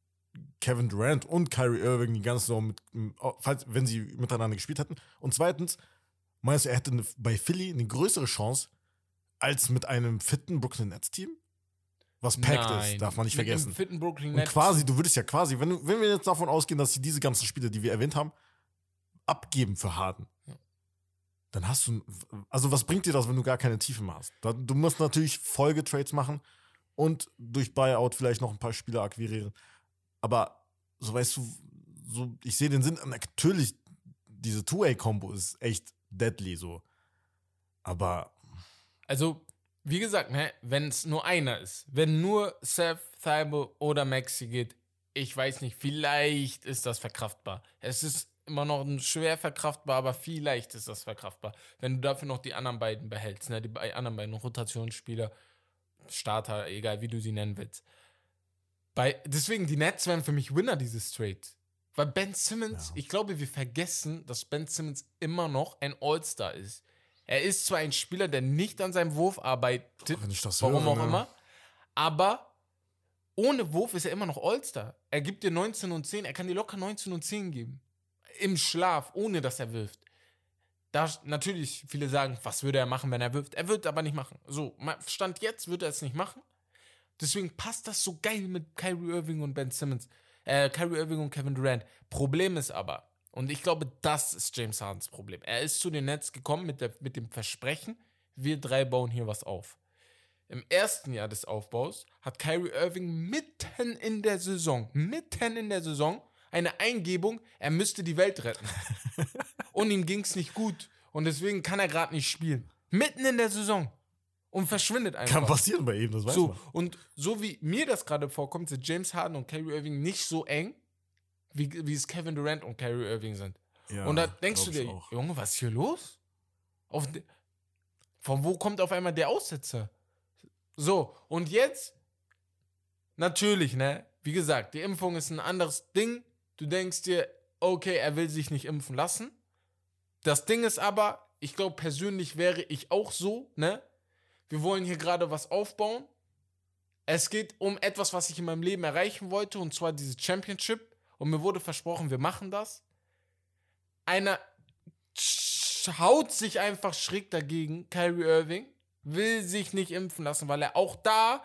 Kevin Durant und Kyrie Irving die ganze Saison mit, falls, wenn sie miteinander gespielt hätten? Und zweitens, meinst du, er hätte bei Philly eine größere Chance als mit einem fitten Brooklyn Nets Team? Was packed Nein. ist, darf man nicht Mit vergessen. fitten Brooklyn Und quasi, du würdest ja quasi, wenn, wenn wir jetzt davon ausgehen, dass sie diese ganzen Spiele, die wir erwähnt haben, abgeben für Harden, Ja. dann hast du, also was bringt dir das, wenn du gar keine Tiefe mehr hast? Da, du musst natürlich Folgetrades machen und durch Buyout vielleicht noch ein paar Spieler akquirieren. Aber so weißt du, so, ich sehe den Sinn, natürlich, diese Two-Way-Kombo ist echt deadly so. Aber Also, wie gesagt, ne, wenn es nur einer ist, wenn nur Seth, Thibault oder Maxi geht, ich weiß nicht, vielleicht ist das verkraftbar. Es ist immer noch schwer verkraftbar, aber vielleicht ist das verkraftbar. Wenn du dafür noch die anderen beiden behältst, ne, die anderen beiden Rotationsspieler, Starter, egal wie du sie nennen willst. Bei, deswegen, die Nets wären für mich Winner dieses Trade. Weil Ben Simmons, Ja. ich glaube, wir vergessen, dass Ben Simmons immer noch ein All-Star ist. Er ist zwar ein Spieler, der nicht an seinem Wurf arbeitet, wenn ich das warum höre, auch ne? immer, aber ohne Wurf ist er immer noch All-Star. Er gibt dir 19 und 10, er kann dir locker 19 und 10 geben. Im Schlaf, ohne dass er wirft. Da natürlich, viele sagen, was würde er machen, wenn er wirft? Er wird aber nicht machen. So, Stand jetzt würde er es nicht machen. Deswegen passt das so geil mit Kyrie Irving und Ben Simmons. Äh, Kyrie Irving und Kevin Durant. Problem ist aber, und ich glaube, das ist James Hardens Problem. Er ist zu den Nets gekommen mit, der, mit dem Versprechen, wir drei bauen hier was auf. Im ersten Jahr des Aufbaus hat Kyrie Irving mitten in der Saison, mitten in der Saison, eine Eingebung, er müsste die Welt retten. Und ihm ging es nicht gut. Und deswegen kann er gerade nicht spielen. Mitten in der Saison. Und verschwindet einfach. kann passieren bei ihm, das weiß So, man. und so wie mir das gerade vorkommt, sind James Harden und Kyrie Irving nicht so eng, wie, wie es Kevin Durant und Kyrie Irving sind. Ja, und da denkst du dir, auch. Junge, was ist hier los? Auf, von wo kommt auf einmal der Aussetzer? So, und jetzt, natürlich, ne? Wie gesagt, die Impfung ist ein anderes Ding. Du denkst dir, okay, er will sich nicht impfen lassen. Das Ding ist aber, ich glaube, persönlich wäre ich auch so, ne? Wir wollen hier gerade was aufbauen. Es geht um etwas, was ich in meinem Leben erreichen wollte, und zwar diese Championship. Und mir wurde versprochen, wir machen das. Einer haut sich einfach schräg dagegen, Kyrie Irving, will sich nicht impfen lassen, weil er auch da.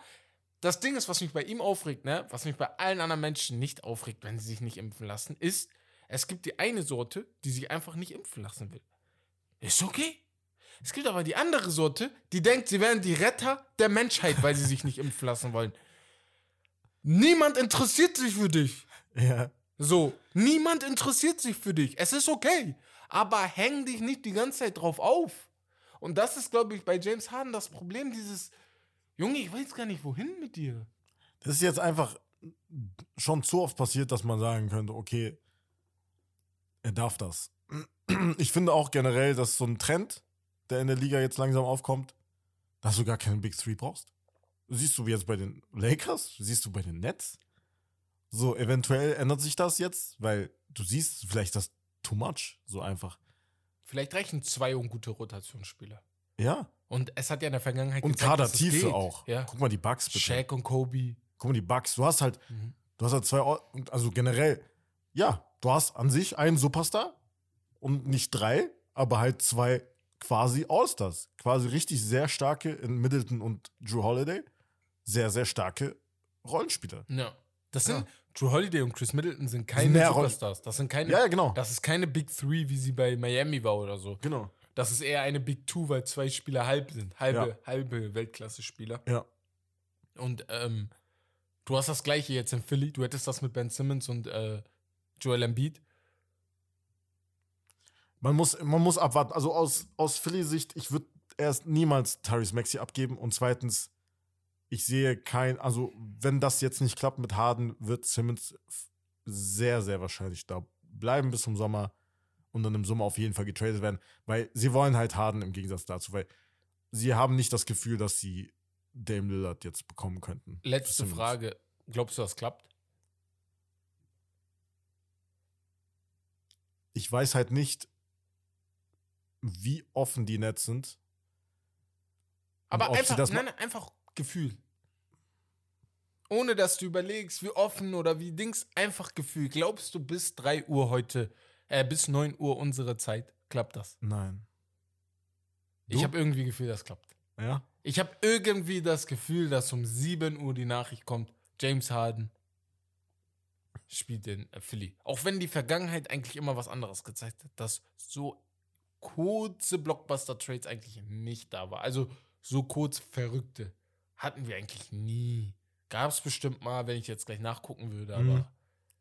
Das Ding ist, was mich bei ihm aufregt, ne, was mich bei allen anderen Menschen nicht aufregt, wenn sie sich nicht impfen lassen, ist, es gibt die eine Sorte, die sich einfach nicht impfen lassen will. Ist okay. Es gibt aber die andere Sorte, die denkt, sie wären die Retter der Menschheit, weil sie sich nicht impfen lassen wollen. Niemand interessiert sich für dich. Ja. So, niemand interessiert sich für dich. Es ist okay. Aber häng dich nicht die ganze Zeit drauf auf. Und das ist, glaube ich, bei James Harden das Problem, dieses, Junge, ich weiß gar nicht, wohin mit dir. Das ist jetzt einfach schon zu oft passiert, dass man sagen könnte, okay, er darf das. Ich finde auch generell, dass so ein Trend, der in der Liga jetzt langsam aufkommt, dass du gar keinen Big Three brauchst. Siehst du jetzt bei den Lakers, siehst du bei den Nets. So, eventuell ändert sich das jetzt, weil du siehst vielleicht das too much, so einfach. Vielleicht reichen zwei ungute Rotationsspieler. Ja. Und es hat ja in der Vergangenheit Und gezeigt, Kadertiefe auch. Ja. Guck mal die Bugs bitte. Shaq und Kobe. Guck mal die Bugs. Du hast halt, Mhm. du hast halt zwei, also generell, ja, du hast an sich einen Superstar und nicht drei, aber halt zwei quasi Allstars. Quasi richtig sehr starke in Middleton und Drew Holiday. Sehr, sehr starke Rollenspieler. Ja. Das Ja. Sind Drew Holiday und Chris Middleton sind keine Roll- Superstars. Das sind keine. Ja, ja, genau. Das ist keine Big Three, wie sie bei Miami war oder so. Genau. Das ist eher eine Big Two, weil zwei Spieler halb sind. Halbe, Ja. halbe Weltklasse-Spieler. Ja. Und ähm, du hast das gleiche jetzt in Philly. Du hättest das mit Ben Simmons und äh, Joel Embiid. Man muss, man muss abwarten. Also aus, aus Philly-Sicht, ich würde erst niemals Tyrese Maxi abgeben. Und zweitens, ich sehe kein, also wenn das jetzt nicht klappt mit Harden, wird Simmons sehr, sehr wahrscheinlich da bleiben bis zum Sommer und dann im Sommer auf jeden Fall getradet werden, weil sie wollen halt Harden im Gegensatz dazu, weil sie haben nicht das Gefühl, dass sie Dame Lillard jetzt bekommen könnten. Letzte. Frage. Glaubst du, das klappt? Ich weiß halt nicht, wie offen die Nets sind. Aber einfach, nein, nein, einfach Gefühl. Ohne dass du überlegst, wie offen oder wie Dings, einfach Gefühl. Glaubst du, bis 3 Uhr heute, äh, bis 9 Uhr unsere Zeit, klappt das? Nein. Ich Du? habe irgendwie Gefühl, das klappt. Ja? Ich habe irgendwie das Gefühl, dass um 7 Uhr die Nachricht kommt, James Harden spielt in äh, Philly. Auch wenn die Vergangenheit eigentlich immer was anderes gezeigt hat, dass so kurze Blockbuster-Trades eigentlich nicht da war. Also so kurz verrückte hatten wir eigentlich nie. Gab es bestimmt mal, wenn ich jetzt gleich nachgucken würde, aber Mhm.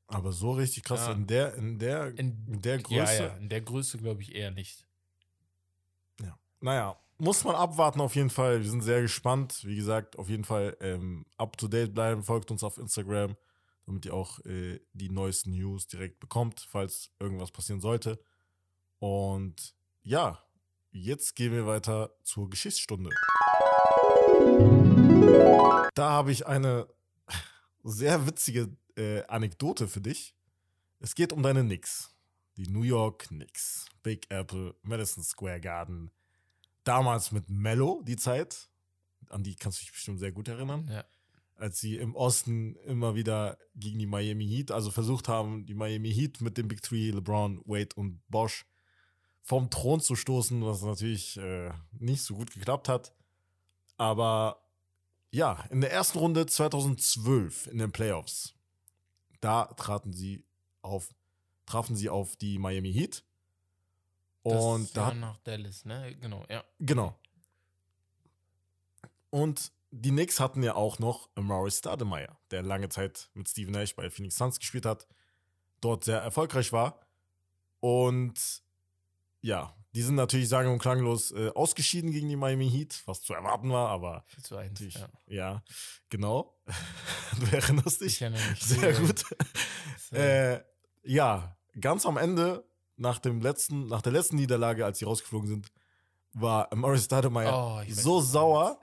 Aber so richtig krass Ja. in der, in der, in, in der ja, Größe. ja, in der Größe glaube ich eher nicht. Naja, muss man abwarten auf jeden Fall. Wir sind sehr gespannt. Wie gesagt, auf jeden Fall ähm, up to date bleiben. Folgt uns auf Instagram, damit ihr auch äh, die neuesten News direkt bekommt, falls irgendwas passieren sollte. Und ja, jetzt gehen wir weiter zur Geschichtsstunde. Da habe ich eine sehr witzige äh, Anekdote für dich. Es geht um deine Knicks. Die New York Knicks. Big Apple, Madison Square Garden. Damals mit Mello, die Zeit. An die kannst du dich bestimmt sehr gut erinnern. Ja. Als sie im Osten immer wieder gegen die Miami Heat, also versucht haben, die Miami Heat mit dem Big Three, LeBron, Wade und Bosch, vom Thron zu stoßen, was natürlich äh, nicht so gut geklappt hat. Aber ja, in der ersten Runde 2012 in den Playoffs, da traten sie auf, trafen sie auf die Miami Heat. Das Und da war nach Dallas, ne? Genau, ja. genau. Und die Knicks hatten ja auch noch Maurice Stoudemire, der lange Zeit mit Steve Nash bei Phoenix Suns gespielt hat, dort sehr erfolgreich war. Und ja, die sind natürlich sagen und klanglos äh, ausgeschieden gegen die Miami Heat, was zu erwarten war, aber 4 zu 1. natürlich, Ja. ja, genau. du erinnerst dich. Ich erinnere mich. Sehr gut. Sehr. Äh, ja, ganz am Ende, nach dem letzten, nach der letzten Niederlage, als sie rausgeflogen sind, war Maurice Stoudemire Oh, so sauer,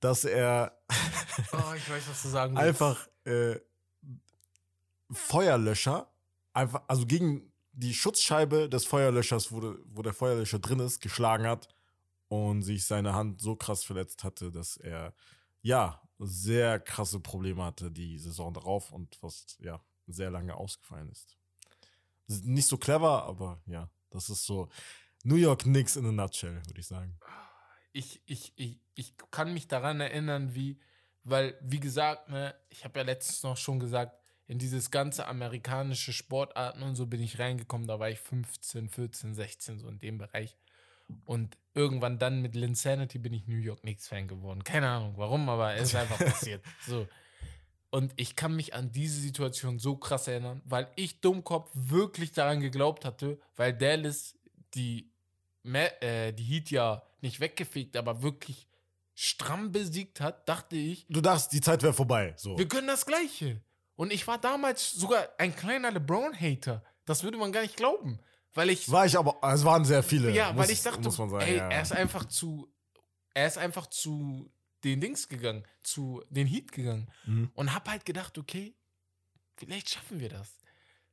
dass er Oh, ich weiß, was du sagen willst. einfach äh, Feuerlöscher, einfach, also gegen die Schutzscheibe des Feuerlöschers, wo, de, wo der Feuerlöscher drin ist, geschlagen hat und sich seine Hand so krass verletzt hatte, dass er ja sehr krasse Probleme hatte die Saison darauf und fast ja sehr lange ausgefallen ist. Nicht so clever, aber ja, das ist so New York Knicks in a nutshell, würde ich sagen. ich, ich, ich, ich kann mich daran erinnern, wie, weil, wie gesagt, ne, ich habe ja letztens noch schon gesagt, in dieses ganze amerikanische Sportarten und so bin ich reingekommen, da war ich 15, 14, 16, so in dem Bereich. Und irgendwann dann mit Linsanity bin ich New York Knicks-Fan geworden. Keine Ahnung warum, aber es ist einfach passiert. So. Und ich kann mich an diese Situation so krass erinnern, weil ich Dummkopf wirklich daran geglaubt hatte, weil Dallas die, äh, die Heat ja nicht weggefegt, aber wirklich stramm besiegt hat, dachte ich, Du dachtest, die Zeit wäre vorbei. So. wir können das Gleiche. Und ich war damals sogar ein kleiner LeBron-Hater. Das würde man gar nicht glauben. Weil ich. War ich aber, es waren sehr viele. Ja, muss, weil ich dachte, muss man sagen, ey, ja. er ist einfach zu. Er ist einfach zu den Dings gegangen, zu den Heat gegangen. Mhm. Und hab halt gedacht, okay, vielleicht schaffen wir das.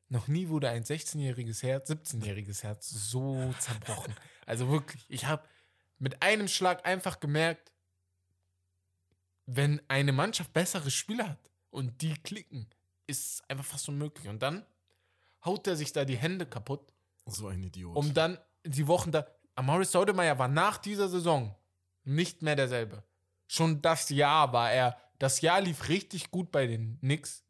Noch nie wurde ein 16-jähriges Herz, 17-jähriges Herz so zerbrochen. Also wirklich, ich habe mit einem Schlag einfach gemerkt, wenn eine Mannschaft bessere Spieler hat und die klicken, ist einfach fast unmöglich. Und dann haut er sich da die Hände kaputt, So ein Idiot. um dann die Wochen da. Amaris Saudemeyer war nach dieser Saison nicht mehr derselbe. Schon das Jahr war er. Das Jahr lief richtig gut bei den Knicks,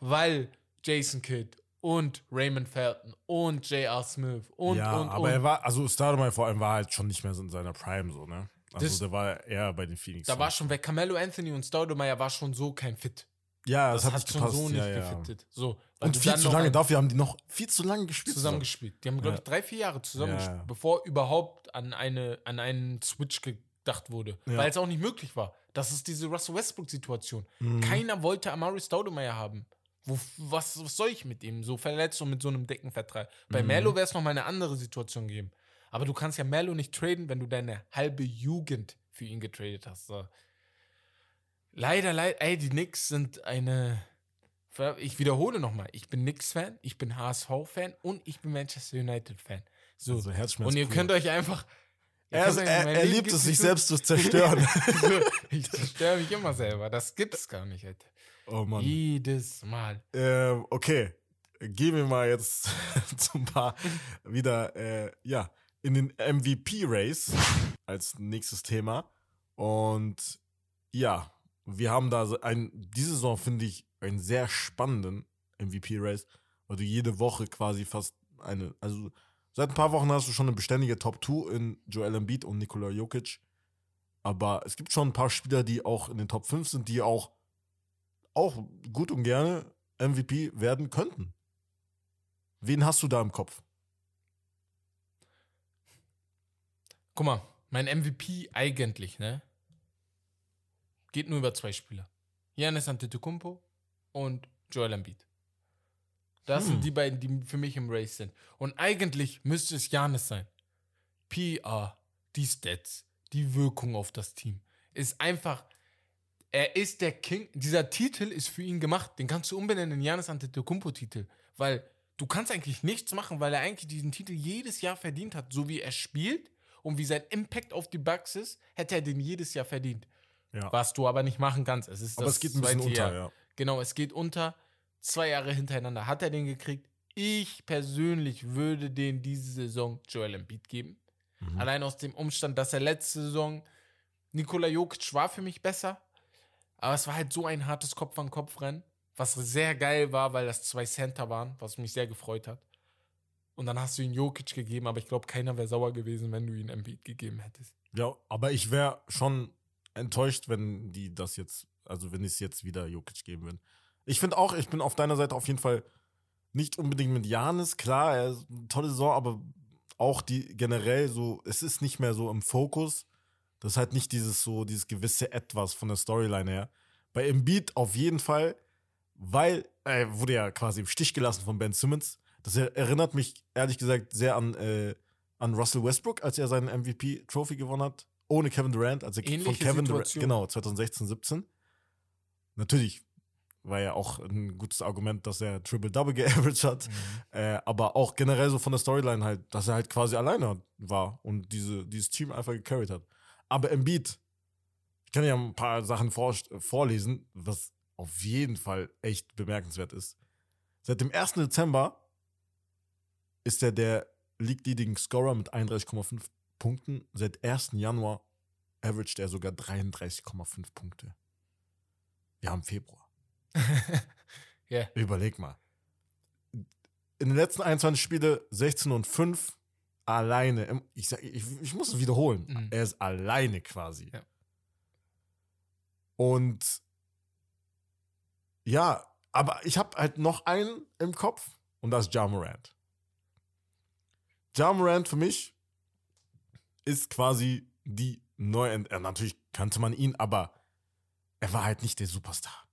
weil Jason Kidd und Raymond Felton und J.R. Smith und ja, und aber und. er war, also Stoudemire vor allem war halt schon nicht mehr so in seiner Prime so, ne? Also Das- der war eher bei den Phoenix. da war schon weg. Carmelo Anthony und Staudemeyer war schon so kein Fit. Ja, Das, das, hat, nicht schon gepasst. so nicht ja, ja. gefittet. So, Und viel zu lange, dafür haben die noch viel zu lange gespielt. zusammengespielt. Die haben, glaube ich, drei, vier Jahre zusammengespielt, Ja. bevor überhaupt an, eine, an einen Switch gedacht wurde. Weil es auch nicht möglich war. Das ist diese Russell Westbrook-Situation. Mhm. Keiner wollte Amari Staudemeyer haben. Wo, was, was soll ich mit ihm? So verletzt und mit so einem dicken Vertrag. Bei Mhm. Melo wäre es nochmal eine andere Situation geben. Aber du kannst ja Melo nicht traden, wenn du deine halbe Jugend für ihn getradet hast. So. Leider, leider, ey, die Knicks sind eine. Ich wiederhole nochmal, ich bin Knicks-Fan, ich bin HSV-Fan und ich bin Manchester United-Fan. So. Also Herzschmerz und ihr könnt euch einfach. Er, euch- er, er liebt es, sich selbst zu zerstören. so, ich zerstöre mich immer selber. Das gibt's gar nicht, Alter. oh Mann. Jedes Mal. Ähm, okay, gehen wir mal jetzt zum paar wieder, äh, ja, in den MVP-Race als nächstes Thema. Und ja, wir haben da ein, diese Saison finde ich einen sehr spannenden MVP-Race, weil du jede Woche quasi fast eine, also seit ein paar Wochen hast du schon eine beständige Top 2 in Joel Embiid und Nikola Jokic. Aber es gibt schon ein paar Spieler, die auch in den Top 5 sind, die auch, auch gut und gerne MVP werden könnten. Wen hast du da im Kopf? Guck mal, mein MVP eigentlich, ne? Geht nur über zwei Spieler. Giannis Antetokounmpo und Joel Embiid. Das Hm. sind die beiden, die für mich im Race sind. Und eigentlich müsste es Giannis sein. PR, die Stats, die Wirkung auf das Team. Ist einfach, er ist der King. Dieser Titel ist für ihn gemacht. Den kannst du umbenennen in Giannis Antetokounmpo-Titel. Weil du kannst eigentlich nichts machen, weil er eigentlich diesen Titel jedes Jahr verdient hat. So wie er spielt und wie sein Impact auf die Bucks ist, hätte er den jedes Jahr verdient. Ja. Was du aber nicht machen kannst. Es ist Aber es geht ein bisschen unter, ja. Genau, es geht unter. Zwei Jahre hintereinander hat er den gekriegt. Ich persönlich würde den diese Saison Joel Embiid geben. Mhm. Allein aus dem Umstand, dass er letzte Saison Nikola Jokic war für mich besser. Aber es war halt so ein hartes Kopf-an-Kopf-Rennen, was sehr geil war, weil das zwei Center waren, was mich sehr gefreut hat. Und dann hast du ihn Jokic gegeben, aber ich glaube, keiner wäre sauer gewesen, wenn du ihn Embiid gegeben hättest. Ja, aber ich wäre schon enttäuscht, wenn die das jetzt, also wenn es jetzt wieder Jokic geben würden. Ich finde auch, ich bin auf deiner Seite auf jeden Fall nicht unbedingt mit Janis, klar, er ist eine tolle Saison, aber auch die generell so, es ist nicht mehr so im Fokus. Das ist halt nicht dieses so, dieses gewisse Etwas von der Storyline her. Bei Embiid auf jeden Fall, weil er wurde ja quasi im Stich gelassen von Ben Simmons. Das er- erinnert mich ehrlich gesagt sehr an, äh, an Russell Westbrook, als er seinen MVP-Trophy gewonnen hat. Ohne Kevin Durant, als er von Ähnliche Kevin Durant, genau, 2016, 17. Natürlich war ja auch ein gutes Argument, dass er Triple-Double geaveraged hat. Äh, aber auch generell so von der Storyline halt, dass er halt quasi alleine war und diese, dieses Team einfach gecarried hat. Aber Embiid, ich kann ja ein paar Sachen vor, vorlesen, was auf jeden Fall echt bemerkenswert ist. Seit dem 1. Dezember ist er der League-Leading Scorer mit 31,5 Punkten. Seit 1. Januar averaged er sogar 33,5 Punkte. Wir haben Februar. Ja. Überleg mal. In den letzten 21 Spiele 16 und 5 alleine. Ich, sag, ich, ich muss es wiederholen. Mhm. Er ist alleine quasi. Ja. Und ja, aber ich habe halt noch einen im Kopf und das ist Ja Morant. Ja Morant für mich ist quasi die neue, äh, natürlich kannte man ihn, aber er war halt nicht der Superstar.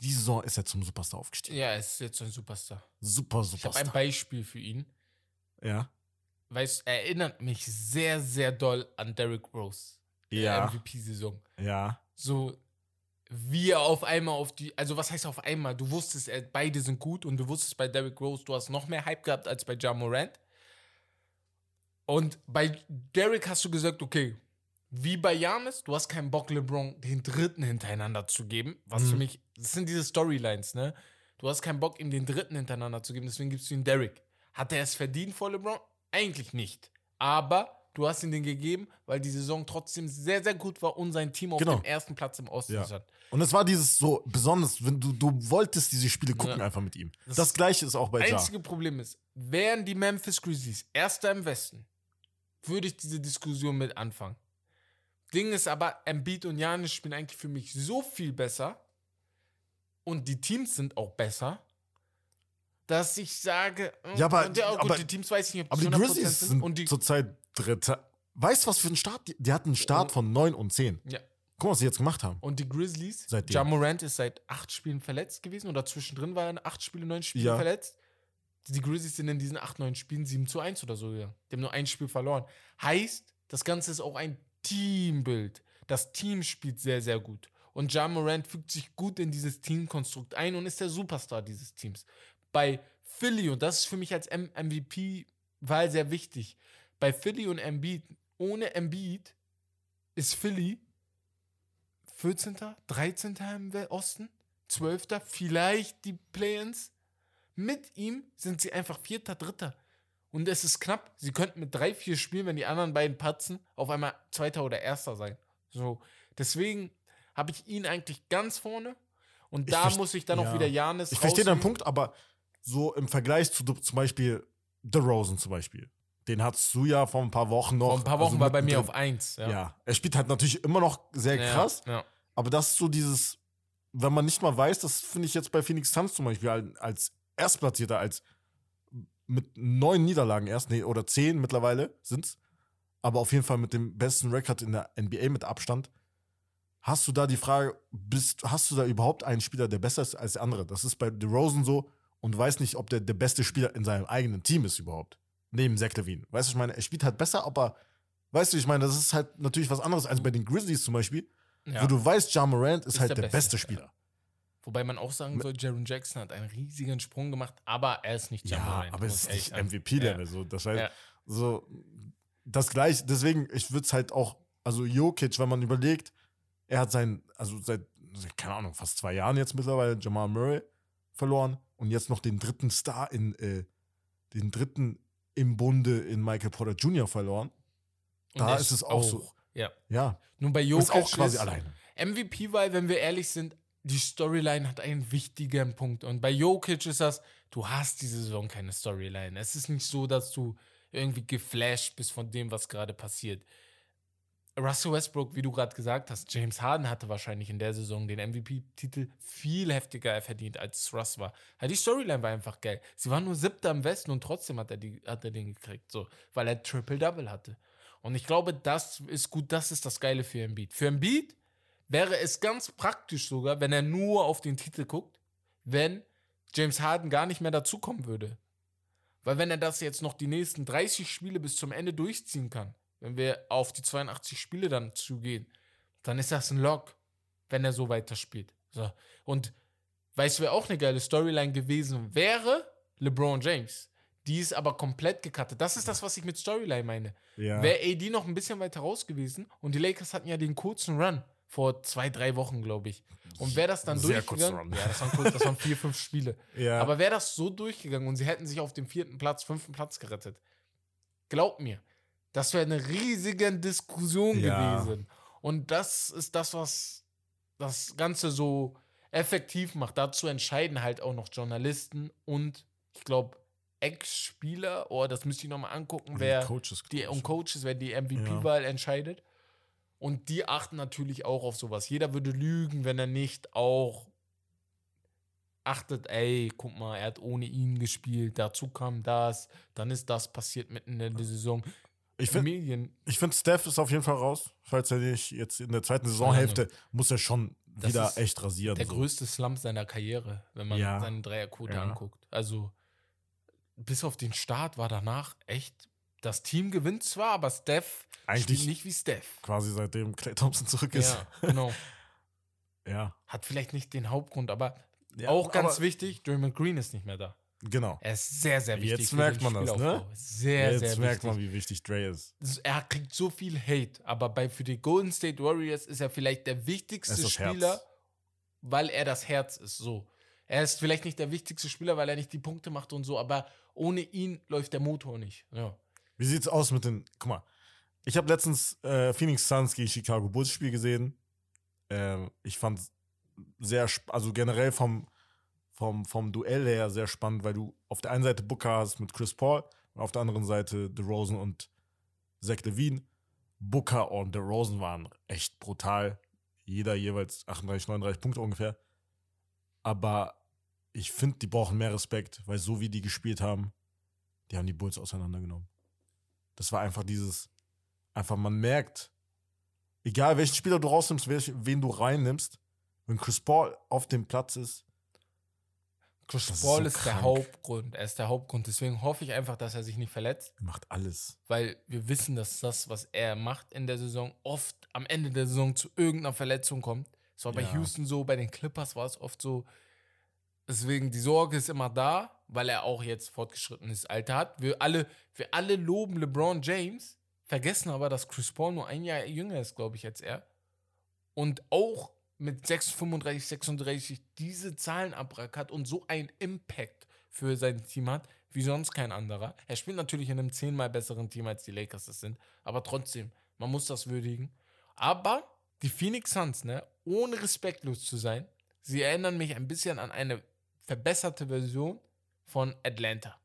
Die Saison ist er zum Superstar aufgestiegen. Ja, er ist jetzt ein Superstar. Super, Ich habe ein Beispiel für ihn. ja. Weißt, er erinnert mich sehr, sehr doll an Derrick Rose. der Ja. MVP-Saison. Ja. So, wie er auf einmal auf die, also was heißt auf einmal? Du wusstest, beide sind gut und du wusstest bei Derrick Rose, du hast noch mehr Hype gehabt als bei Ja Morant. Und bei Derrick hast du gesagt, okay, wie bei Janis, du hast keinen Bock, LeBron den dritten hintereinander zu geben. Was Mhm. für mich, das sind diese Storylines, ne? Du hast keinen Bock, ihm den dritten hintereinander zu geben, deswegen gibst du ihm Derrick. Hat er es verdient vor LeBron? Eigentlich nicht. Aber du hast ihn den gegeben, weil die Saison trotzdem sehr, sehr gut war und sein Team auf Genau. dem ersten Platz im Osten Ja. stand. Und es war dieses so besonders, wenn du, du wolltest diese Spiele gucken Ja. einfach mit ihm. Das Das, gleiche ist auch bei Ja. Einzige Problem ist, wären die Memphis Grizzlies Erster im Westen, würde ich diese Diskussion mit anfangen. Ding ist aber, Embiid und Janis spielen eigentlich für mich so viel besser und die Teams sind auch besser, dass ich sage, äh, Ja, aber- und ja, gut, aber- die Teams weiß ich nicht, ob Aber die 100% Grizzlies sind und die, zurzeit Dritter. Weißt du, was für ein Start? Die, die hatten einen Start Oh. von 9 und 10. ja, Guck mal, was sie jetzt gemacht haben. und die Grizzlies, Seitdem. Ja Morant ist seit acht Spielen verletzt gewesen oder zwischendrin war er in acht Spiele, neun Spiele Ja. verletzt. Die Grizzlies sind in diesen acht, neun Spielen 7 zu 1 oder so gegangen. Die haben nur ein Spiel verloren. Heißt, das Ganze ist auch ein Teambild. Das Team spielt sehr, sehr gut. Und Ja Morant fügt sich gut in dieses Teamkonstrukt ein und ist der Superstar dieses Teams. Bei Philly, und das ist für mich als MVP-Wahl sehr wichtig, bei Philly und Embiid, ohne Embiid ist Philly 14., 13. im Osten, 12. vielleicht die Play-ins. Mit ihm sind sie einfach 4., 3. Und es ist knapp. Sie könnten mit 3, 4 Spielen, wenn die anderen beiden patzen, auf einmal Zweiter oder Erster sein. So, deswegen habe ich ihn eigentlich ganz vorne. Und Ich da muss ich dann auch ja. wieder Janis Ich verstehe deinen. Punkt, aber so im Vergleich zu zum Beispiel The Rosen zum Beispiel. Den hattest du ja vor ein paar Wochen noch. Vor ein paar Wochen also war bei mir auf 1. Ja. er spielt halt natürlich immer noch sehr Ja, krass, Ja. aber das ist so dieses, wenn man nicht mal weiß, das finde ich jetzt bei Phoenix Suns zum Beispiel als Erstplatzierter, als mit neun Niederlagen erst, nee, oder zehn mittlerweile sind's, aber auf jeden Fall mit dem besten Rekord in der NBA mit Abstand. Hast du da die Frage, bist, hast du da überhaupt einen Spieler, der besser ist als der andere? Das ist bei DeRozan so und du weißt nicht, ob der der beste Spieler in seinem eigenen Team ist überhaupt. Neben Zach Levine. Weißt du, ich meine, er spielt halt besser, aber weißt du, ich meine, das ist halt natürlich was anderes als bei den Grizzlies zum Beispiel, Ja. wo du weißt, Ja Morant ist, Ist halt der der, Beste, beste Spieler. Wobei man auch sagen soll, Jaron Jackson hat einen riesigen Sprung gemacht, aber er ist nicht Ja, Ja, Morant, aber es ist nicht sagen. MVP-Level. So, das heißt, Ja. so das gleiche, deswegen, ich würde es halt auch, also Jokic, wenn man überlegt, er hat sein, also seit, keine Ahnung, fast zwei Jahren jetzt mittlerweile Jamal Murray verloren und jetzt noch den dritten Star in, äh, den dritten im Bunde in Michael Porter Jr. verloren. Und Da ist es auch so. Ja. Ja, Nun bei ist Jokic auch quasi ist alleine. MVP, weil, wenn wir ehrlich sind, die Storyline hat einen wichtigen Punkt. Und bei Jokic ist das, du hast diese Saison keine Storyline. Es ist nicht so, dass du irgendwie geflasht bist von dem, was gerade passiert. Russell Westbrook, wie du gerade gesagt hast, James Harden hatte wahrscheinlich in der Saison den MVP-Titel viel heftiger verdient, als es Russ war. Die Storyline war einfach geil. Sie waren nur siebter im Westen und trotzdem hat er, die, hat er den gekriegt, so, weil er Triple-Double hatte. Und ich glaube, das ist gut, das ist das Geile für Embiid. Für Embiid wäre es ganz praktisch sogar, wenn er nur auf den Titel guckt, wenn James Harden gar nicht mehr dazukommen würde. Weil wenn er das jetzt noch die nächsten 30 Spiele bis zum Ende durchziehen kann, wenn wir auf die 82 Spiele dann zugehen, dann ist das ein Lock, wenn er so weiterspielt. So. Und weißt du, wer auch eine geile Storyline gewesen wäre? LeBron James. Die ist aber komplett gecuttet. Das ist das, was ich mit Storyline meine. Ja. Wäre AD noch ein bisschen weiter raus gewesen und die Lakers hatten ja den kurzen Run vor zwei, drei Wochen, glaube ich. Und wäre das dann Sehr durchgegangen? Ja, das waren, kurz, das waren vier, fünf Spiele. ja. Aber wäre das so durchgegangen und sie hätten sich auf dem vierten Platz, fünften Platz gerettet, glaub mir, das wäre eine riesige Diskussion Ja. gewesen. Und das ist das, was das Ganze so effektiv macht. Dazu entscheiden halt auch noch Journalisten und ich glaube Ex-Spieler, oh, das müsste ich nochmal angucken, Und wer Coaches, die und. Coaches, wer die MVP-Wahl entscheidet. Und die achten natürlich auch auf sowas. Jeder würde lügen, wenn er nicht auch achtet, ey, guck mal, er hat ohne ihn gespielt, dazu kam das, dann ist das passiert mitten in der Saison. Ich finde, find, Steph ist auf jeden Fall raus. Falls er nicht jetzt in der zweiten Saisonhälfte muss er schon Das wieder echt rasieren. der so. größte Slump seiner Karriere, wenn man Ja. seine Dreierquote Ja. anguckt. Also bis auf den Start war danach echt. Das Team gewinnt zwar, aber Steph Eigentlich- spielt nicht wie Steph. Quasi seitdem Clay Thompson zurück ist. Ja, genau. Ja. Hat vielleicht nicht den Hauptgrund, aber Ja, auch ganz aber- wichtig, Draymond Green ist nicht mehr da. Genau. Er ist sehr, sehr wichtig. Jetzt merkt man das, ne? Sehr, Jetzt sehr merkt wichtig. man, wie wichtig Dre ist. er kriegt so viel Hate, aber bei für die Golden State Warriors ist er vielleicht der wichtigste Er das Herz. Spieler, weil er das Herz ist. So, er ist vielleicht nicht der wichtigste Spieler, weil er nicht die Punkte macht und so, aber ohne ihn läuft der Motor nicht. Ja. Wie sieht's aus mit den. Guck mal. Ich habe letztens äh, Phoenix Suns gegen Chicago Bulls Spiel gesehen. Ähm, ich fand sehr, also generell vom, vom, vom Duell her sehr spannend, weil du auf der einen Seite Booker hast mit Chris Paul und auf der anderen Seite DeRozan und Zach Levine. Booker und DeRozan waren echt brutal. Jeder jeweils 38, 39 Punkte ungefähr. Aber ich finde, die brauchen mehr Respekt, weil so wie die gespielt haben, die haben die Bulls auseinandergenommen. Das war einfach dieses, einfach man merkt, egal welchen Spieler du rausnimmst, wen du reinnimmst, wenn Chris Paul auf dem Platz ist, Chris Das ist Paul so ist, der. Hauptgrund. Er ist der Hauptgrund. Deswegen hoffe ich einfach, dass er sich nicht verletzt, er macht alles. weil wir wissen, dass das, was er macht in der Saison, oft am Ende der Saison zu irgendeiner Verletzung kommt. Es war bei Ja. Houston so, bei den Clippers war es oft so. Deswegen, die Sorge ist immer da, weil er auch jetzt fortgeschrittenes Alter hat. Wir alle, wir alle loben LeBron James, vergessen aber, dass Chris Paul nur ein Jahr jünger ist, glaube ich, als er. Und auch mit 6, 35, 36 diese Zahlen abrackert und so einen Impact für sein Team hat, wie sonst kein anderer. Er spielt natürlich in einem zehnmal besseren Team, als die Lakers das sind. Aber trotzdem, man muss das würdigen. Aber die Phoenix Suns, ne, ohne respektlos zu sein, sie erinnern mich ein bisschen an eine verbesserte Version von Atlanta.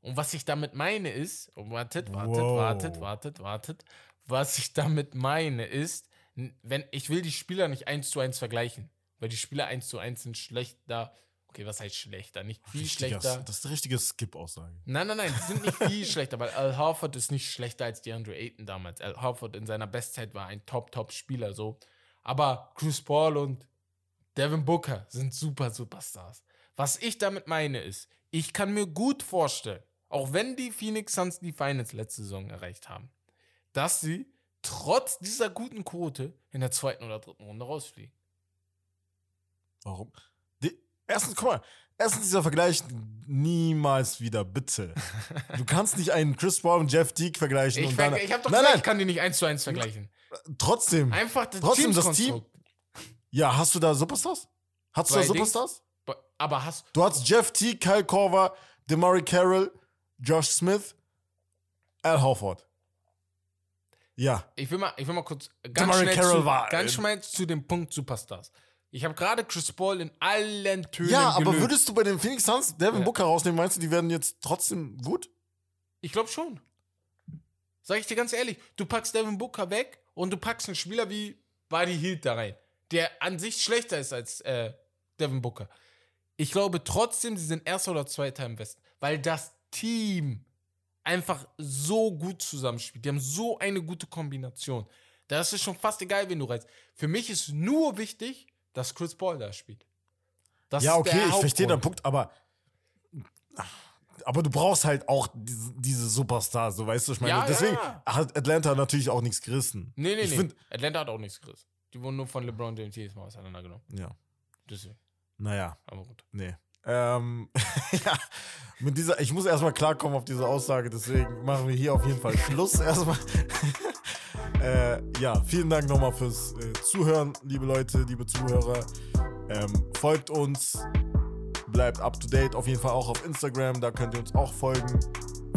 Und was ich damit meine ist, oh, wartet, wartet, Wow. wartet, wartet, wartet. Was ich damit meine ist, wenn ich will die Spieler nicht eins zu eins vergleichen, weil die Spieler eins zu eins sind schlechter. Okay, was heißt schlechter? Nicht viel Richtiger- schlechter. Das ist eine richtige Skip-Aussage. Nein, nein, nein, die sind nicht viel schlechter, weil Al Harford ist nicht schlechter als DeAndre Ayton damals. Al Harford in seiner Bestzeit war ein Top-Top-Spieler so. Aber Chris Paul und Devin Booker sind super Superstars. Was ich damit meine ist, ich kann mir gut vorstellen, auch wenn die Phoenix Suns die Finals letzte Saison erreicht haben, dass sie trotz dieser guten Quote in der zweiten oder dritten Runde rausfliegen. Warum? Die, erstens, guck mal, erstens dieser Vergleich niemals wieder, bitte. Du kannst nicht einen Chris Paul und Jeff Teague vergleichen Ich, und dann. ich habe doch nein, gesagt, nein, ich kann die nicht eins zu eins vergleichen. trotzdem. Einfach das Trotzdem, das Teamskonstrukt. Ja, hast du da Superstars? Hast du da. Superstars? Aber hast Du hast Jeff Teague, Kyle Korver, DeMurray Carroll, Josh Smith, Al Horford. Ja, Ich will mal, ich will mal kurz ganz DeMarre schnell, Carroll zu, war, ganz schnell zu dem Punkt Superstars. Ich habe gerade Chris Paul in allen Tönen ja, aber gelöst. würdest du bei den Phoenix Suns Devin Ja. Booker rausnehmen? Meinst du, die werden jetzt trotzdem gut? Ich glaube schon. Sag ich dir ganz ehrlich, du packst Devin Booker weg und du packst einen Spieler wie Buddy Hield da rein, der an sich schlechter ist als äh, Devin Booker. Ich glaube trotzdem, sie sind erster oder zweiter im Westen, weil das Team einfach so gut zusammenspielt. Die haben so eine gute Kombination. Da ist schon fast egal, wen du reizt. Für mich ist nur wichtig, dass Chris Paul da spielt. Das ja, okay, ich verstehe deinen. Punkt, aber. Aber du brauchst halt auch diese, diese Superstars, so weißt du, ich meine, Ja, deswegen ja. hat Atlanta natürlich auch nichts gerissen. Nee, nee, ich nee. Atlanta hat auch nichts gerissen. Die wurden nur von LeBron James jedes Mal auseinandergenommen. ja, Deswegen. Naja, Aber gut. nee. Ähm, ja, mit dieser, ich muss erstmal klarkommen auf diese Aussage, deswegen machen wir hier auf jeden Fall Schluss erstmal. äh, ja, vielen Dank nochmal fürs äh, Zuhören, liebe Leute, liebe Zuhörer. Ähm, folgt uns, bleibt up to date, auf jeden Fall auch auf Instagram, da könnt ihr uns auch folgen,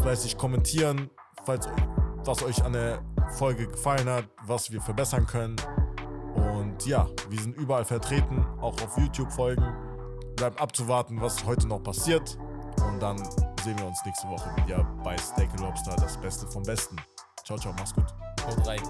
fleißig kommentieren, falls was euch an der Folge gefallen hat, was wir verbessern können. Und ja, wir sind überall vertreten, auch auf YouTube folgen. Bleibt abzuwarten, was heute noch passiert. Und dann sehen wir uns nächste Woche wieder bei Steak Lobster, das Beste vom Besten. Ciao, ciao, mach's gut. Haut rein.